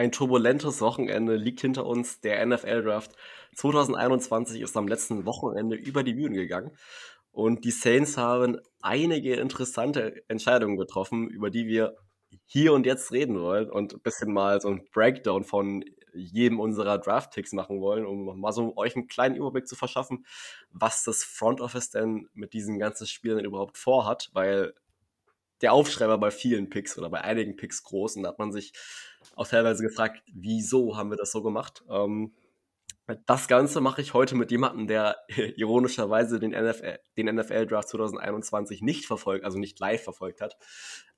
ein turbulentes Wochenende liegt hinter uns. Der NFL-Draft 2021 ist am letzten Wochenende über die Bühne gegangen. Und die Saints haben einige interessante Entscheidungen getroffen, über die wir hier und jetzt reden wollen und ein bisschen mal so ein Breakdown von jedem unserer Draft-Ticks machen wollen, um mal so euch einen kleinen Überblick zu verschaffen, was das Front Office denn mit diesen ganzen Spielen überhaupt vorhat, weil der Aufschrei war bei vielen Picks oder bei einigen Picks groß und da hat man sich auch teilweise gefragt, wieso haben wir das so gemacht? Ähm, das Ganze mache ich heute mit jemandem, der ironischerweise den NFL, den NFL Draft 2021 nicht verfolgt, also nicht live verfolgt hat.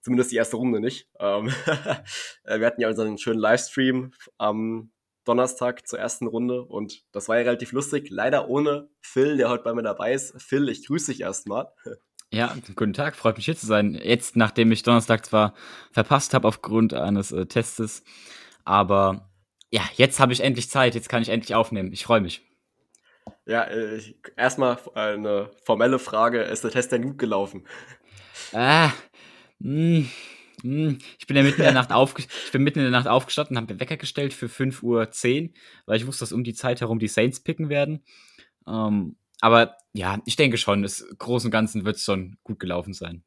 Zumindest die erste Runde nicht. Ähm, wir hatten ja unseren schönen Livestream am Donnerstag zur ersten Runde und das war ja relativ lustig. Leider ohne Phil, der heute bei mir dabei ist. Phil, ich grüße dich erstmal. Ja, guten Tag, freut mich hier zu sein. Jetzt, nachdem ich Donnerstag zwar verpasst habe aufgrund eines äh, Testes, aber ja, jetzt habe ich endlich Zeit, jetzt kann ich endlich aufnehmen. Ich freue mich. Ja, äh, erstmal eine formelle Frage: Ist der Test denn gut gelaufen? Ah, mh, hm, mh. Hm. Ich bin ja mitten in der Nacht, aufge ich bin mitten in der Nacht aufgestanden, habe mir Wecker gestellt für 5.10 Uhr, weil ich wusste, dass um die Zeit herum die Saints picken werden. Ähm, aber ja, ich denke schon, im Großen und Ganzen wird es schon gut gelaufen sein.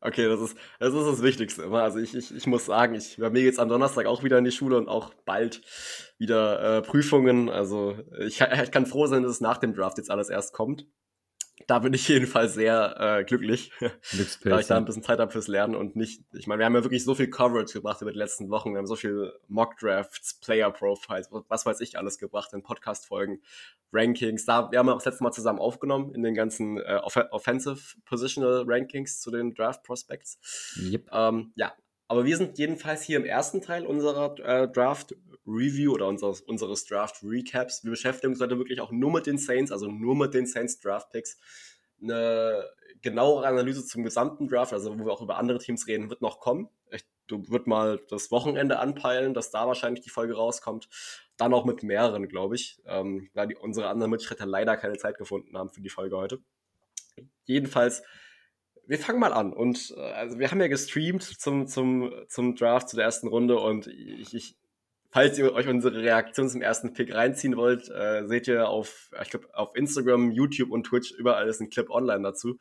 Okay, das ist, das ist das Wichtigste immer. Also ich, ich, ich muss sagen, ich, bei mir geht's am Donnerstag auch wieder in die Schule und auch bald wieder äh, Prüfungen. Also ich, ich kann froh sein, dass es nach dem Draft jetzt alles erst kommt da bin ich jedenfalls sehr äh, glücklich, da ich da ein bisschen Zeit habe fürs Lernen und nicht, ich meine, wir haben ja wirklich so viel Coverage gebracht über die letzten Wochen, wir haben so viel Mock-Drafts, Player-Profiles, was weiß ich alles gebracht in Podcast-Folgen, Rankings, da, wir haben auch das letzte Mal zusammen aufgenommen in den ganzen äh, Off Offensive Positional Rankings zu den Draft-Prospects. Yep. Ähm, ja, aber wir sind jedenfalls hier im ersten Teil unserer äh, Draft Review oder unseres, unseres Draft Recaps. Wir beschäftigen uns heute wirklich auch nur mit den Saints, also nur mit den Saints Draft Picks. Eine genauere Analyse zum gesamten Draft, also wo wir auch über andere Teams reden, wird noch kommen. Ich wird mal das Wochenende anpeilen, dass da wahrscheinlich die Folge rauskommt. Dann auch mit mehreren, glaube ich, ähm, weil die, unsere anderen Mitstreiter leider keine Zeit gefunden haben für die Folge heute. Jedenfalls wir fangen mal an. Und äh, also wir haben ja gestreamt zum, zum, zum Draft, zu der ersten Runde. Und ich, ich, falls ihr euch unsere Reaktion zum ersten Pick reinziehen wollt, äh, seht ihr auf, ich glaube, auf Instagram, YouTube und Twitch überall ist ein Clip online dazu.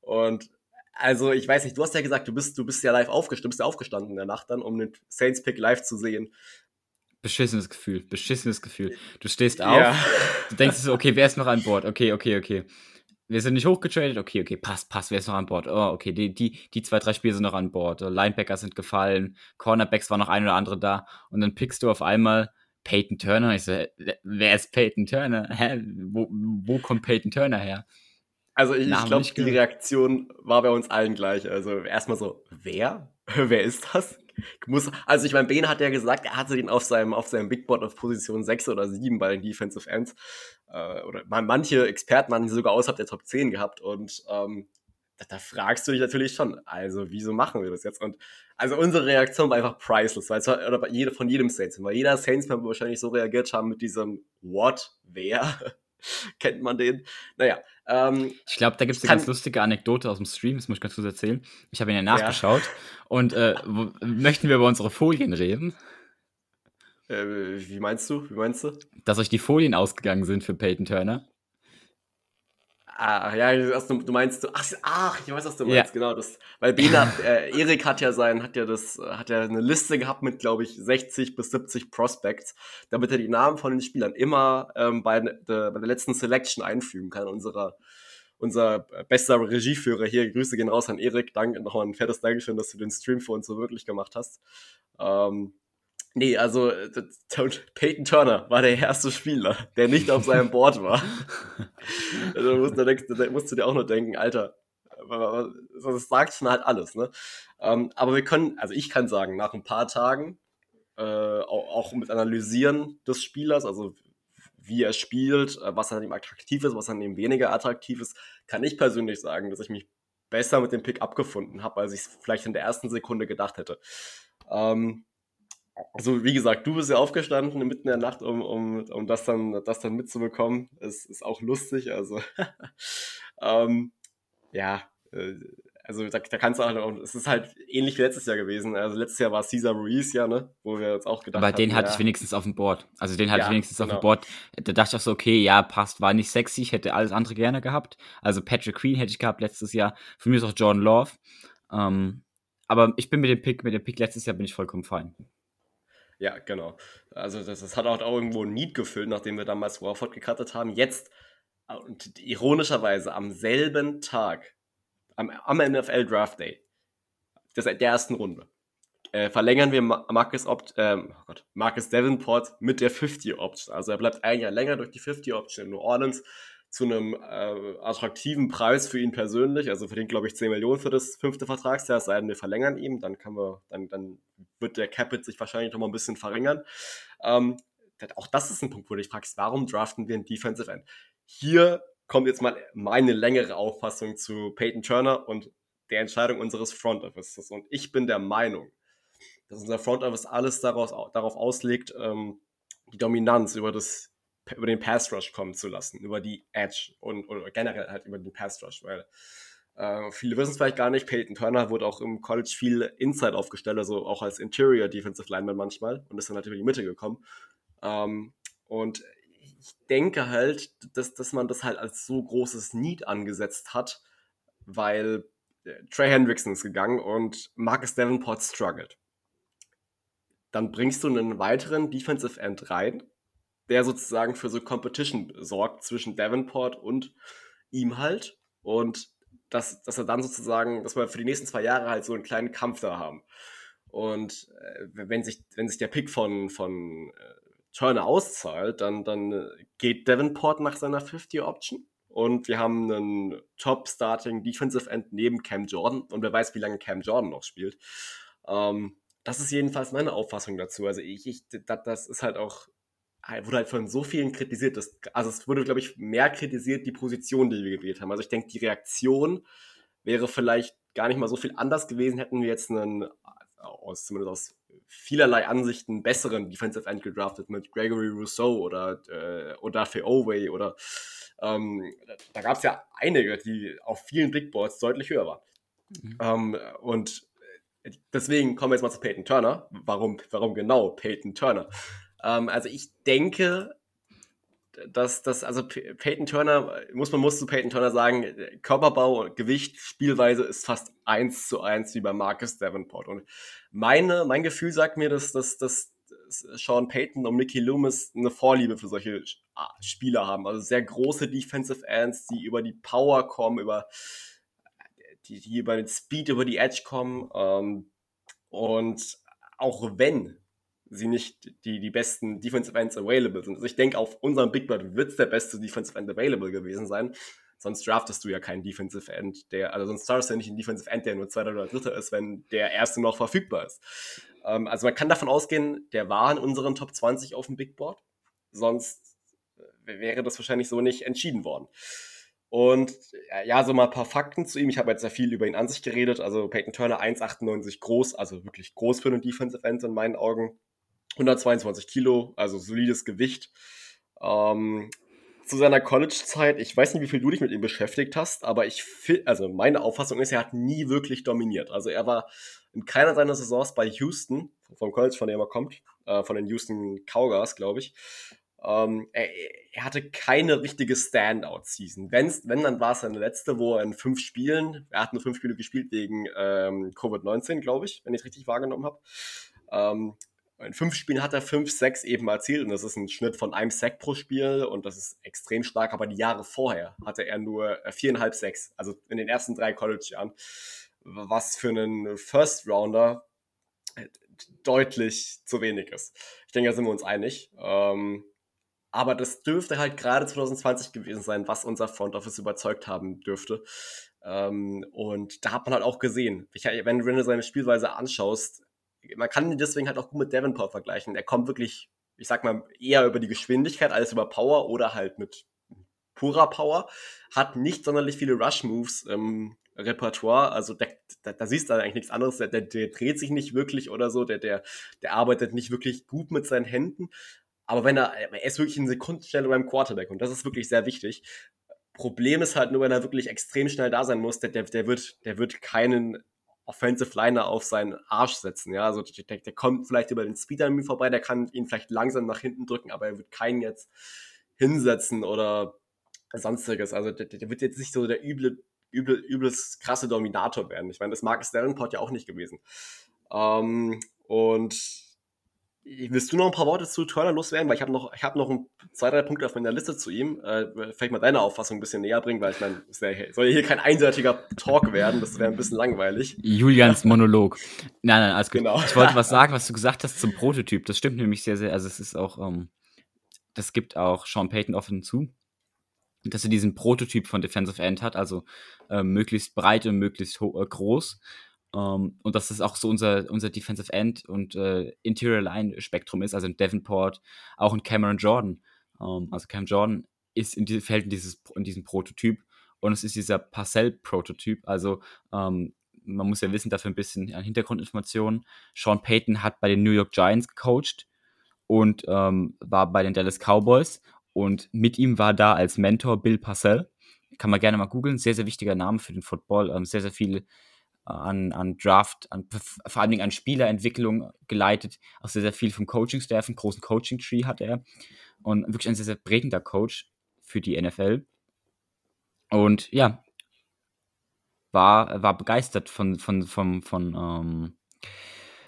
Und also, ich weiß nicht, du hast ja gesagt, du bist, du bist ja live aufgestanden, du bist ja aufgestanden in der Nacht dann, um den Saints Pick live zu sehen. Beschissenes Gefühl, beschissenes Gefühl. Du stehst auf, ja. du denkst so, okay, wer ist noch an Bord? Okay, okay, okay wir sind nicht hochgetradet, okay, okay, passt, passt, wer ist noch an Bord? Oh, okay, die, die, die zwei, drei Spiele sind noch an Bord. Linebacker sind gefallen, Cornerbacks war noch ein oder andere da und dann pickst du auf einmal Peyton Turner. Ich so, wer ist Peyton Turner? Hä? Wo, wo kommt Peyton Turner her? Also ich, ich glaube, die Reaktion war bei uns allen gleich. Also erstmal so, wer? wer ist das? Muss, also ich meine, Ben hat ja gesagt, er hatte den auf seinem, auf seinem Big Board auf Position 6 oder 7 bei den Defensive Ends. Äh, oder manche Experten haben die sogar außerhalb der Top 10 gehabt und ähm, da, da, fragst du dich natürlich schon, also wieso machen wir das jetzt? Und also unsere Reaktion war einfach priceless, weil es war, oder jede, von jedem Saints, weil jeder Saints-Fan wahrscheinlich so reagiert haben mit diesem What? Wer? Kennt man den? Naja. Ähm, ich glaube, da gibt es eine ganz lustige Anekdote aus dem Stream, das muss ich ganz kurz erzählen. Ich habe ihn ja nachgeschaut. Ja. Und äh, wo, möchten wir über unsere Folien reden? Äh, wie meinst du? Wie meinst du? Dass euch die Folien ausgegangen sind für Peyton Turner. Ah, ja, du meinst, ach, ach, ich weiß, was du meinst, ja. genau, das, weil Bena, äh, Erik hat ja sein, hat ja das, hat ja eine Liste gehabt mit, glaube ich, 60 bis 70 Prospects, damit er die Namen von den Spielern immer ähm, bei, de, bei der letzten Selection einfügen kann, unserer, unser bester Regieführer hier, Grüße gehen raus an Erik, danke, nochmal ein fettes Dankeschön, dass du den Stream für uns so wirklich gemacht hast. Ähm, Nee, also äh, Peyton Turner war der erste Spieler, der nicht auf seinem Board war. also, da, musst, denkst, da musst du dir auch nur denken, Alter, das sagt schon halt alles, ne? Ähm, aber wir können, also ich kann sagen, nach ein paar Tagen, äh, auch, auch, mit Analysieren des Spielers, also wie er spielt, äh, was an ihm attraktiv ist, was an ihm weniger attraktiv ist, kann ich persönlich sagen, dass ich mich besser mit dem Pick abgefunden habe, als ich es vielleicht in der ersten Sekunde gedacht hätte. Ähm, also wie gesagt, du bist ja aufgestanden mitten in der Nacht, um, um, um das, dann, das dann mitzubekommen. Es ist auch lustig. Also ähm, ja, äh, also da, da kannst du halt auch, es ist halt ähnlich wie letztes Jahr gewesen. Also letztes Jahr war Cesar Ruiz ja, ne? Wo wir uns auch gedacht haben. Aber den hatte ja. ich wenigstens auf dem Board. Also den hatte ja, ich wenigstens genau. auf dem Board. Da dachte ich auch so, okay, ja, passt, war nicht sexy, ich hätte alles andere gerne gehabt. Also Patrick Queen hätte ich gehabt letztes Jahr. Für mich ist auch Jordan Love. Ähm, aber ich bin mit dem Pick, mit dem Pick letztes Jahr bin ich vollkommen fein. Ja, genau. Also das, das hat auch irgendwo ein Need gefüllt, nachdem wir damals Warford gecuttet haben. Jetzt, und ironischerweise am selben Tag am, am NFL Draft Day des, der ersten Runde äh, verlängern wir Marcus, Opt, ähm, oh Gott, Marcus Davenport mit der 50 Option. Also er bleibt ein Jahr länger durch die 50 Option in New Orleans zu einem äh, attraktiven Preis für ihn persönlich. Also verdient, glaube ich, 10 Millionen für das fünfte Vertragsjahr, es sei denn, wir verlängern ihn, dann kann wir, dann, dann wird der Capit sich wahrscheinlich noch mal ein bisschen verringern. Ähm, auch das ist ein Punkt, wo du dich fragst, warum draften wir einen Defensive End? Hier kommt jetzt mal meine längere Auffassung zu Peyton Turner und der Entscheidung unseres Front Offices. Und ich bin der Meinung, dass unser Front Office alles daraus, darauf auslegt, ähm, die Dominanz über, das, über den Pass Rush kommen zu lassen, über die Edge und oder generell halt über den Pass Rush, weil äh, viele wissen es vielleicht gar nicht, Peyton Turner wurde auch im College viel Inside aufgestellt, also auch als Interior Defensive Lineman manchmal und ist dann halt über die Mitte gekommen. Ähm, und ich denke halt, dass, dass man das halt als so großes Need angesetzt hat, weil äh, Trey Hendrickson ist gegangen und Marcus Davenport struggled. Dann bringst du einen weiteren Defensive End rein, der sozusagen für so Competition sorgt zwischen Davenport und ihm halt. Und dass, dass er dann sozusagen, dass wir für die nächsten zwei Jahre halt so einen kleinen Kampf da haben. Und äh, wenn, sich, wenn sich der Pick von, von äh, Turner auszahlt, dann, dann äh, geht Davenport nach seiner 50-Option und wir haben einen Top-Starting Defensive End neben Cam Jordan und wer weiß, wie lange Cam Jordan noch spielt. Ähm, das ist jedenfalls meine Auffassung dazu. Also ich, ich das, das ist halt auch, wurde halt von so vielen kritisiert. Dass, also es wurde, glaube ich, mehr kritisiert, die Position, die wir gewählt haben. Also ich denke, die Reaktion wäre vielleicht gar nicht mal so viel anders gewesen, hätten wir jetzt einen, aus, zumindest aus vielerlei Ansichten besseren Defensive End gedraftet mit Gregory Rousseau oder äh, Odafe Oway oder ähm, da gab es ja einige, die auf vielen Bigboards deutlich höher waren. Mhm. Ähm, und deswegen kommen wir jetzt mal zu Peyton Turner. Warum, warum genau Peyton Turner? Ähm, also ich denke, dass das, also Peyton Turner, muss man muss zu Peyton Turner sagen, Körperbau, Gewicht, Spielweise ist fast eins zu eins wie bei Marcus Davenport. Und meine, mein Gefühl sagt mir, dass, dass, dass Sean Payton und Mickey Loomis eine Vorliebe für solche Spieler haben. Also sehr große Defensive Ends, die über die Power kommen, über die, die über den Speed, über die Edge kommen. Ähm, und auch wenn sie nicht die, die besten Defensive Ends available sind. Also ich denke, auf unserem Big Bird wird es der beste Defensive End available gewesen sein. Sonst draftest du ja keinen Defensive End, der, also sonst startest du ja nicht einen Defensive End, der nur zweiter oder dritter ist, wenn der erste noch verfügbar ist. Ähm, also man kann davon ausgehen, der war in unseren Top 20 auf dem Big Board. Sonst äh, wäre das wahrscheinlich so nicht entschieden worden. Und ja, so mal ein paar Fakten zu ihm. Ich habe jetzt sehr viel über ihn an sich geredet. Also Peyton Turner 1,98 groß, also wirklich groß für einen Defensive End in meinen Augen. 122 Kilo, also solides Gewicht. Ähm, zu seiner College-Zeit, ich weiß nicht, wie viel du dich mit ihm beschäftigt hast, aber ich also meine Auffassung ist, er hat nie wirklich dominiert. Also er war in keiner seiner Saisons bei Houston, vom College, von dem er kommt, äh, von den Houston Cougars, glaube ich. Ähm, er, er, hatte keine richtige Standout-Season. Wenn, dann war es seine letzte, wo er in fünf Spielen, er hat nur fünf Spiele gespielt wegen ähm, Covid-19, glaube ich, wenn ich es richtig wahrgenommen habe. Ähm, in fünf Spielen hat er fünf, sechs eben erzielt und das ist ein Schnitt von einem Sack pro Spiel und das ist extrem stark. Aber die Jahre vorher hatte er nur äh, viereinhalb Sacks, also in den ersten drei College-Jahren, was für einen First Rounder äh, deutlich zu wenig ist. Ich denke, da sind wir uns einig. Ähm, aber das dürfte halt gerade 2020 gewesen sein, was unser Front Office überzeugt haben dürfte. Ähm, und da hat man halt auch gesehen, wenn du seine Spielweise anschaust, man kann ihn deswegen halt auch gut mit Davenport vergleichen. Er kommt wirklich, ich sag mal, eher über die Geschwindigkeit als über Power oder halt mit purer Power. Hat nicht sonderlich viele Rush-Moves im Repertoire. Also da, da, da siehst du eigentlich nichts anderes. Der, der, der, dreht sich nicht wirklich oder so. Der, der, der arbeitet nicht wirklich gut mit seinen Händen. Aber wenn er, er ist wirklich in Sekundenstelle beim Quarterback und das ist wirklich sehr wichtig. Problem ist halt nur, wenn er wirklich extrem schnell da sein muss, der, der, der, wird, der wird keinen Offensive Liner auf seinen Arsch setzen. Ja, also der, der kommt vielleicht über den Speed vorbei, der kann ihn vielleicht langsam nach hinten drücken, aber er wird keinen jetzt hinsetzen oder sonstiges. Also der, der wird jetzt nicht so der üble, üble, übles krasse Dominator werden. Ich meine, das mag Davenport ja auch nicht gewesen. Ähm, und Willst du noch ein paar Worte zu Turner loswerden? Weil ich habe noch, ich hab noch ein, zwei, drei Punkte auf meiner Liste zu ihm. Äh, vielleicht mal deine Auffassung ein bisschen näher bringen, weil ich meine, es soll ja hier kein einseitiger Talk werden, das wäre ein bisschen langweilig. Julians Monolog. Nein, nein, alles gut. Genau. Ich wollte was sagen, was du gesagt hast zum Prototyp. Das stimmt nämlich sehr, sehr. Also es ist auch, ähm, das gibt auch Sean Payton offen zu, dass er diesen Prototyp von Defensive End hat, also äh, möglichst breit und möglichst äh, groß. Um, ähm, und dass das auch so unser, unser Defensive End und äh, Interior Line Spektrum ist, also in Davenport, auch in Cameron Jordan. Um, ähm, also Cam Jordan ist in die, fällt in, dieses, in diesen Prototyp und es ist dieser Parcell-Prototyp. Also um, ähm, man muss ja wissen, dafür ein bisschen an Hintergrundinformationen. Sean Payton hat bei den New York Giants gecoacht und war bei den Dallas Cowboys und mit ihm war da als Mentor Bill Parcell. Kann man gerne mal googeln, sehr, sehr wichtiger Name für den Football, sehr, sehr viele an, an Draft, an, vor allen Dingen an Spielerentwicklung geleitet. Auch sehr, sehr viel vom Coaching-Staff, einen großen Coaching-Tree hat er. Und wirklich ein sehr, sehr prägender Coach für die NFL. Und ja, war, war begeistert von, von, von, von, ähm,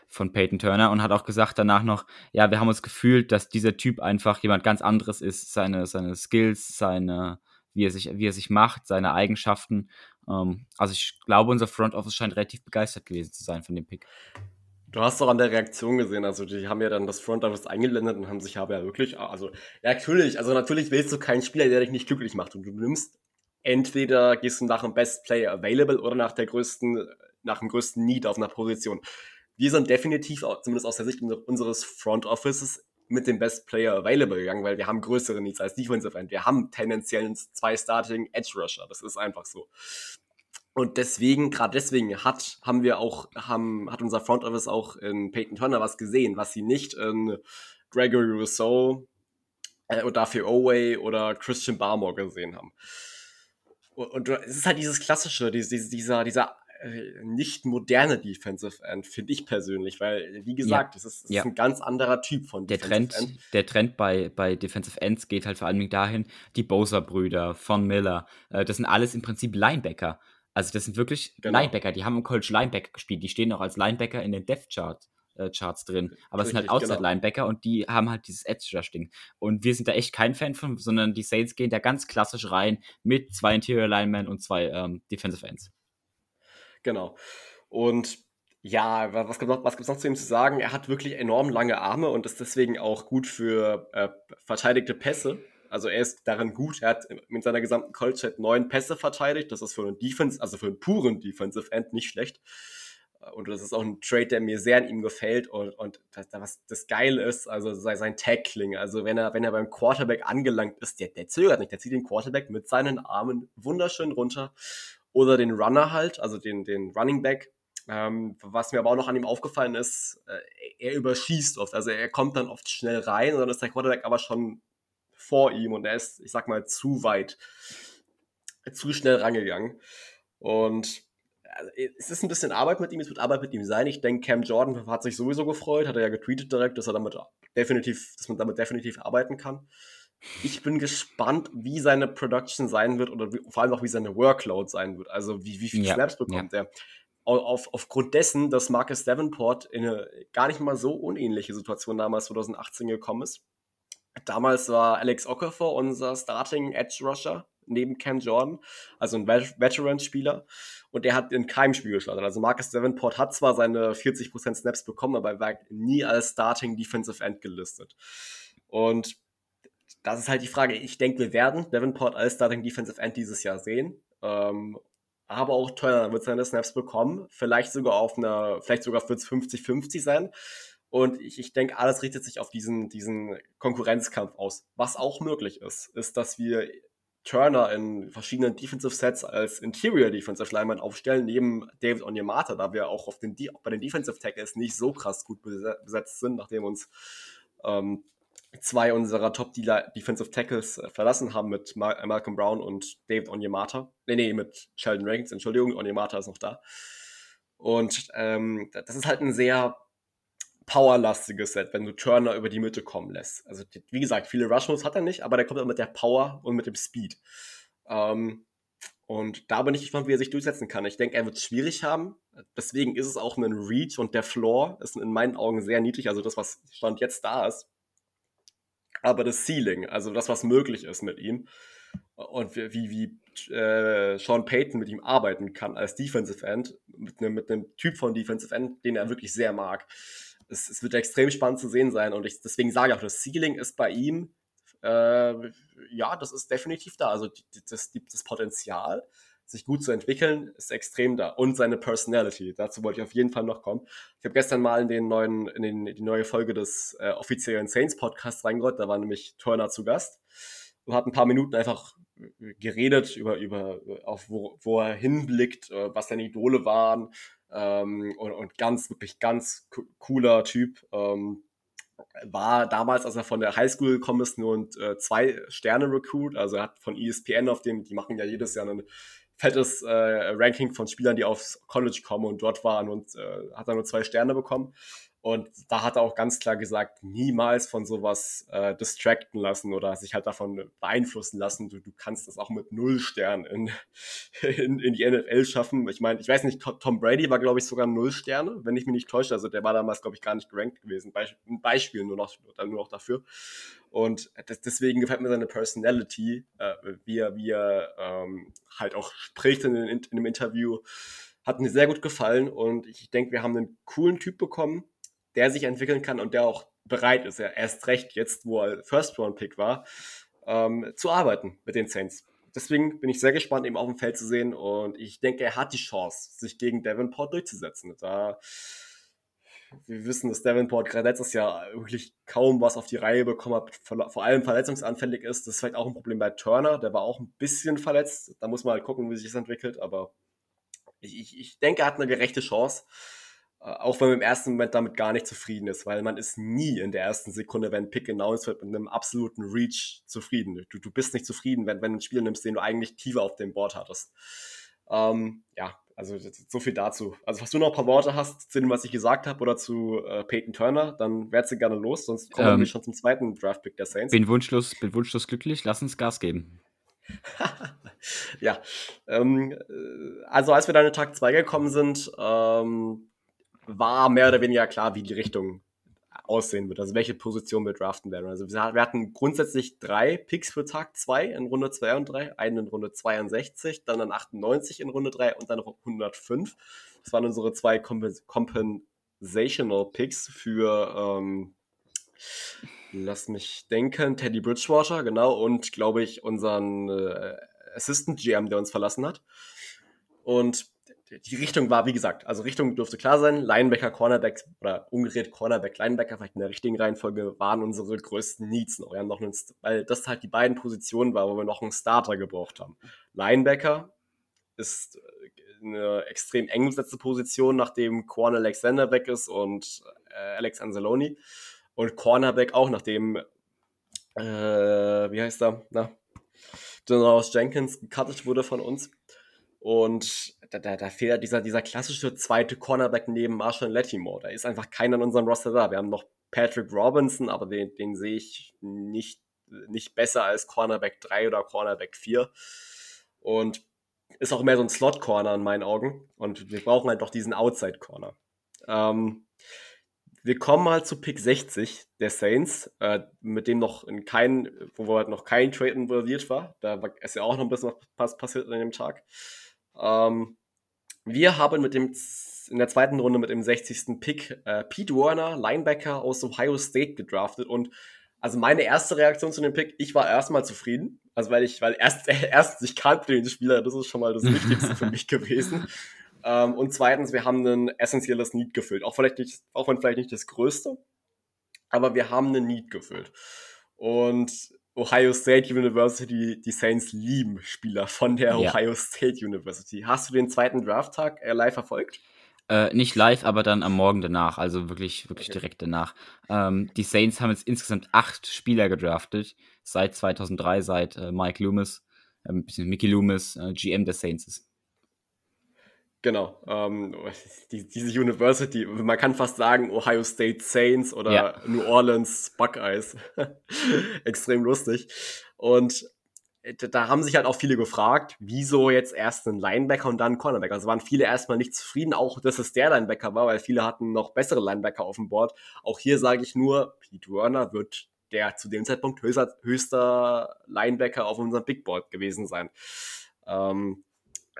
von Peyton Turner und hat auch gesagt danach noch, ja, wir haben uns gefühlt, dass dieser Typ einfach jemand ganz anderes ist, seine, seine Skills, seine, wie er sich, wie er sich macht, seine Eigenschaften also ich glaube, unser Front Office scheint relativ begeistert gewesen zu sein von dem Pick. Du hast doch an der Reaktion gesehen, also die haben ja dann das Front Office eingeblendet und haben sich aber ja wirklich, also ja natürlich, also natürlich willst du keinen Spieler, der dich nicht glücklich macht und du nimmst entweder gehst du nach dem Best Player Available oder nach der größten, nach dem größten Need auf einer Position. Wir sind definitiv, zumindest aus der Sicht unseres Front Offices, mit dem Best Player Available gegangen, weil wir haben größere Needs als Defensive End. Wir haben tendenziell zwei Starting Edge Rusher. Das ist einfach so. Und deswegen, gerade deswegen hat, haben wir auch, haben, hat unser Front Office auch in Peyton Turner was gesehen, was sie nicht in Gregory Rousseau äh, dafür Oway oder Christian Barmore gesehen haben. Und, und es ist halt dieses klassische, dieses, dieser, dieser nicht moderne Defensive End, finde ich persönlich, weil, wie gesagt, es ja. ist, ja. ist, ein ganz anderer Typ von der Defensive Trend, End. Der Trend bei, bei Defensive Ends geht halt vor allem dahin, die Bosa-Brüder, von Miller, äh, das sind alles im Prinzip Linebacker. Also das sind wirklich genau. Linebacker, die haben im College Linebacker gespielt, die stehen auch als Linebacker in den Depth Chart. Äh, Charts drin, aber es sind halt Outside-Linebacker genau. und die haben halt dieses Edge-Rush-Ding. Und wir sind da echt kein Fan von, sondern die Saints gehen da ganz klassisch rein mit zwei Interior Linemen und zwei ähm, Defensive Ends. Genau. Und ja, was gibt es noch, noch zu ihm zu sagen? Er hat wirklich enorm lange Arme und ist deswegen auch gut für äh, verteidigte Pässe. Also er ist darin gut. Er hat mit seiner gesamten College-Zeit neun Pässe verteidigt. Das ist für einen Defense, also für einen puren Defensive End nicht schlecht. Und das ist auch ein Trade, der mir sehr an ihm gefällt. Und, und das, was das Geile ist, also sein Tackling. Also wenn er, wenn er beim Quarterback angelangt ist, der, der zögert nicht. Der zieht den Quarterback mit seinen Armen wunderschön runter oder den Runner halt, also den, den Running Back. Ähm, was mir aber auch noch an ihm aufgefallen ist, äh, er überschießt oft. Also er kommt dann oft schnell rein und dann ist der Quarterback aber schon vor ihm und er ist, ich sag mal, zu weit, zu schnell rangegangen. Und also, es ist ein bisschen Arbeit mit ihm, es wird Arbeit mit ihm sein. Ich denke, Cam Jordan hat sich sowieso gefreut, hat er ja getweetet direkt, dass er damit definitiv, dass man damit definitiv arbeiten kann. Ich bin gespannt, wie seine Production sein wird oder wie, vor allem auch wie seine Workload sein wird. Also wie, wie viel ja. Snaps bekommt ja. er. Auf, aufgrund dessen, dass Marcus Davenport in eine gar nicht mal so unähnliche Situation damals 2018 gekommen ist. Damals war Alex Okafor unser Starting Edge Rusher neben Cam Jordan, also ein Veteran-Spieler. Und der hat in keinem Spiel gestartet. Also Marcus Davenport hat zwar seine 40% Snaps bekommen, aber er war nie als Starting Defensive End gelistet. Und das ist halt die Frage. Ich denke, wir werden Davenport als Starting Defensive End dieses Jahr sehen. Ähm, aber auch Turner wird seine Snaps bekommen. Vielleicht sogar auf einer, vielleicht sogar wird es 50-50 sein. Und ich, ich denke, alles richtet sich auf diesen, diesen Konkurrenzkampf aus. Was auch möglich ist, ist, dass wir Turner in verschiedenen Defensive Sets als Interior Defensive Lineman aufstellen, neben David Onyemata, da wir auch auf den, bei den Defensive Tackles nicht so krass gut besetzt sind, nachdem uns ähm, zwei unserer Top Defensive Tackles äh, verlassen haben mit Mal Malcolm Brown und David Onyemata. Nee, nee, mit Sheldon Rankins, Entschuldigung, Onyemata ist noch da. Und ähm, das ist halt ein sehr powerlastiges Set, wenn du Turner über die Mitte kommen lässt. Also, wie gesagt, viele Rush-Moves hat er nicht, aber der kommt auch mit der Power und mit dem Speed. Ähm, und da bin ich gespannt, wie er sich durchsetzen kann. Ich denke, er wird es schwierig haben. Deswegen ist es auch ein Reach und der Floor ist in meinen Augen sehr niedrig. Also das, was Stand jetzt da ist. Aber das Ceiling, also das, was möglich ist mit ihm und wie, wie äh, Sean Payton mit ihm arbeiten kann als Defensive End, mit einem, mit Typ von Defensive End, den er wirklich sehr mag. Es, es wird extrem spannend zu sehen sein und ich, deswegen sage ich auch, das Ceiling ist bei ihm äh, ja, das ist definitiv da. Also das, das Potenzial, sich gut zu entwickeln, ist extrem da. Und seine Personality. Dazu wollte ich auf jeden Fall noch kommen. Ich habe gestern mal in den neuen, in den, die neue Folge des äh, offiziellen Saints Podcasts reingehört. Da war nämlich Turner zu Gast und hat ein paar Minuten einfach geredet über, über auf wo, wo er hinblickt, äh, was seine Idole waren. Ähm, und, und ganz, wirklich ganz cooler Typ. Ähm, war damals, als er von der Highschool gekommen ist, nur ein äh, Zwei-Sterne-Recruit. Also er hat von ESPN auf dem, die machen ja jedes Jahr ein fettes äh, Ranking von Spielern, die aufs College kommen und dort waren und äh, hat er nur zwei Sterne bekommen. Und da hat er auch ganz klar gesagt, niemals von sowas äh, distracten lassen oder sich halt davon beeinflussen lassen. Du, du kannst das auch mit null Sternen in, in, in die NFL schaffen. Ich meine, ich weiß nicht, Tom Brady war, glaube ich, sogar null Sterne, wenn ich mich nicht täusche. Also der war damals, glaube ich, gar nicht gerankt gewesen. Be ein Beispiel nur noch, nur noch dafür. Und das, deswegen gefällt mir seine Personality, äh, wie er, wie er ähm, halt auch spricht in, in, in dem Interview. Hat mir sehr gut gefallen und ich denke, wir haben einen coolen Typ bekommen der sich entwickeln kann und der auch bereit ist, ja, erst recht jetzt, wo er First-Round-Pick war, ähm, zu arbeiten mit den Saints. Deswegen bin ich sehr gespannt, ihn auf dem Feld zu sehen und ich denke, er hat die Chance, sich gegen Davenport durchzusetzen. Da wir wissen, dass Davenport gerade letztes Jahr wirklich kaum was auf die Reihe bekommen hat, vor allem verletzungsanfällig ist. Das ist vielleicht auch ein Problem bei Turner, der war auch ein bisschen verletzt. Da muss man halt gucken, wie sich das entwickelt, aber ich, ich, ich denke, er hat eine gerechte Chance. Äh, auch wenn man im ersten Moment damit gar nicht zufrieden ist, weil man ist nie in der ersten Sekunde, wenn ein Pick announced wird, mit einem absoluten Reach zufrieden. Du, du bist nicht zufrieden, wenn, wenn du einen Spieler nimmst, den du eigentlich tiefer auf dem Board hattest. Ähm, ja, also so viel dazu. Also, falls du noch ein paar Worte hast zu dem, was ich gesagt habe, oder zu äh, Peyton Turner, dann wärst du gerne los, sonst kommen ähm, wir schon zum zweiten Draftpick der Saints. Bin wunschlos, bin wunschlos glücklich, lass uns Gas geben. ja, ähm, äh, also als wir dann in Tag 2 gekommen sind, ähm, war mehr oder weniger klar, wie die Richtung aussehen wird, also welche Position wir draften werden. Also wir hatten grundsätzlich drei Picks für Tag 2 in Runde 2 und 3, einen in Runde 62, dann an 98 in Runde 3 und dann noch 105. Das waren unsere zwei Compensational Picks für, ähm, lass mich denken, Teddy Bridgewater, genau, und glaube ich unseren äh, Assistant GM, der uns verlassen hat. Und die Richtung war, wie gesagt, also Richtung durfte klar sein. Linebacker, Cornerback oder umgedreht Cornerback, Linebacker, vielleicht in der richtigen Reihenfolge, waren unsere größten Needs noch. Wir haben noch einen, weil das halt die beiden Positionen war, wo wir noch einen Starter gebraucht haben. Linebacker ist äh, eine extrem eng besetzte Position, nachdem Corner Alexander weg ist und äh, Alex Anzaloni. Und Cornerback auch, nachdem, äh, wie heißt er, na, Jenkins gecuttet wurde von uns. Und da, da, da fehlt dieser, dieser klassische zweite Cornerback neben Marshall Latimore. Da ist einfach keiner in unserem Roster da. Wir haben noch Patrick Robinson, aber den, den sehe ich nicht, nicht besser als Cornerback 3 oder Cornerback 4. Und ist auch mehr so ein Slot-Corner in meinen Augen. Und wir brauchen halt doch diesen Outside-Corner. Ähm, wir kommen mal zu Pick 60 der Saints, äh, mit dem noch in kein, wo halt noch kein Trade involviert war. Da ist ja auch noch ein bisschen was passiert an dem Tag. Ähm, wir haben mit dem in der zweiten Runde mit dem 60. Pick äh, Pete Warner, Linebacker aus Ohio State, gedraftet. Und also meine erste Reaktion zu dem Pick, ich war erstmal zufrieden. Also weil ich, weil erst, erstens, ich kannte den Spieler, das ist schon mal das Wichtigste für mich gewesen. Ähm, und zweitens, wir haben ein essentielles Need gefüllt. Auch vielleicht nicht, auch wenn vielleicht nicht das größte, aber wir haben ein Need gefüllt. Und Ohio State University, die Saints lieben Spieler von der ja. Ohio State University. Hast du den zweiten Drafttag äh, live verfolgt? Äh, nicht live, aber dann am Morgen danach, also wirklich, wirklich okay. direkt danach. Ähm, die Saints haben jetzt insgesamt acht Spieler gedraftet, seit 2003, seit äh, Mike Loomis, äh, ein bisschen Mickey Loomis, äh, GM der Saints ist. Genau, ähm, die, diese University, man kann fast sagen Ohio State Saints oder ja. New Orleans Buckeyes. Extrem lustig. Und äh, da haben sich halt auch viele gefragt, wieso jetzt erst ein Linebacker und dann ein Cornerbacker. Also waren viele erstmal nicht zufrieden, auch dass es der Linebacker war, weil viele hatten noch bessere Linebacker auf dem Board. Auch hier sage ich nur, Pete Werner wird der zu dem Zeitpunkt höchster, höchster Linebacker auf unserem Big Board gewesen sein. Ähm,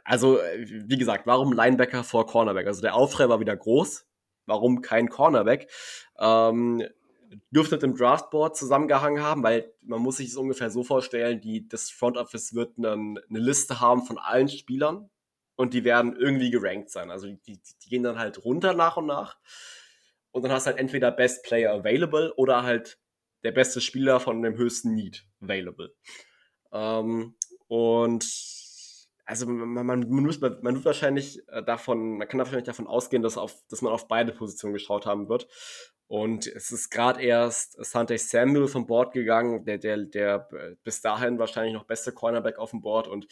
also, wie gesagt, warum Linebacker vor Cornerback? Also der Aufschrei war wieder groß. Warum kein Cornerback? Ähm, dürfte mit dem Draftboard zusammengehangen haben, weil man muss sich das ungefähr so vorstellen, die, das Front Office wird dann eine Liste haben von allen Spielern und die werden irgendwie gerankt sein. Also die, die gehen dann halt runter nach und nach und dann hast du halt entweder Best Player Available oder halt der beste Spieler von dem höchsten Need Available. Ähm, und also man, man, man, muss, man wird wahrscheinlich äh, davon, man kann wahrscheinlich davon ausgehen, dass, auf, dass man auf beide Positionen geschaut haben wird. Und es ist gerade erst Sante Samuel vom Board gegangen, der, der, der bis dahin wahrscheinlich noch beste Cornerback auf dem Board und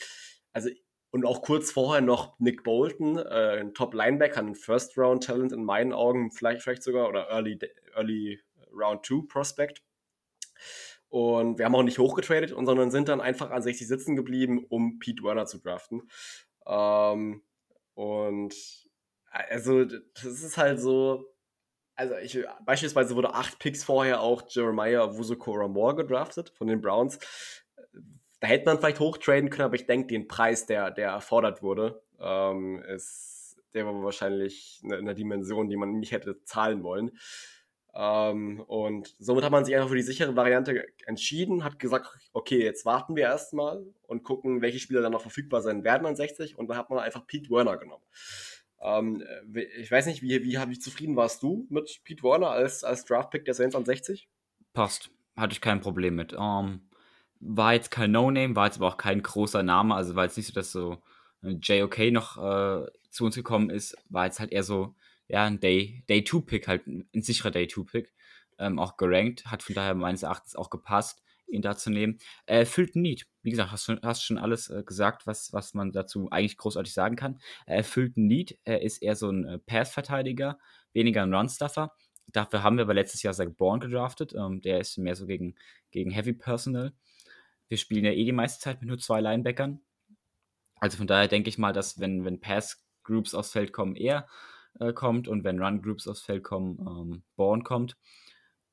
also und auch kurz vorher noch Nick Bolton, äh, ein Top-Linebacker, ein First-Round-Talent in meinen Augen, vielleicht, vielleicht sogar, oder Early, Early Round 2 Prospect. Und wir haben auch nicht hochgetradet, sondern sind dann einfach an 60 sitzen geblieben, um Pete Werner zu draften. Ähm, und also, das ist halt so. Also, ich, beispielsweise wurde acht Picks vorher auch Jeremiah Wuzukora Moore gedraftet von den Browns. Da hätte man vielleicht hochtraden können, aber ich denke, den Preis, der, der erfordert wurde, ähm, ist, der war wahrscheinlich in einer Dimension, die man nicht hätte zahlen wollen. Ähm, und somit hat man sich einfach für die sichere Variante entschieden, hat gesagt, okay, jetzt warten wir erstmal und gucken, welche Spieler dann noch verfügbar sein werden an 60 und dann hat man einfach Pete Werner genommen. Ähm, ich weiß nicht, wie, wie, wie zufrieden warst du mit Pete Werner als, als Draftpick der Saints an 60? Passt, hatte ich kein Problem mit. Um, ähm, war jetzt kein No-Name, war jetzt aber auch kein großer Name, also war jetzt nicht so, dass so JOK noch äh, zu uns gekommen ist, war jetzt halt eher so, ja, ein Day, Day 2 Pick, halt ein, sicherer Day 2 Pick, ähm, auch gerankt, hat von daher meines Erachtens auch gepasst, ihn da zu nehmen. Er erfüllt ein Need. Wie gesagt, hast schon, hast schon alles äh, gesagt, was, was man dazu eigentlich großartig sagen kann. Er erfüllt ein Need. Er ist eher so ein äh, Pass-Verteidiger, weniger ein Run-Stuffer. Dafür haben wir aber letztes Jahr Zach Bourne gedraftet. Ähm, der ist mehr so gegen, gegen Heavy Personal. Wir spielen ja eh die meiste Zeit mit nur zwei Linebackern. Also von daher denke ich mal, dass wenn, wenn Pass-Groups aufs Feld kommen, er äh, kommt und wenn Run Groups aufs Feld kommen, ähm, Born kommt.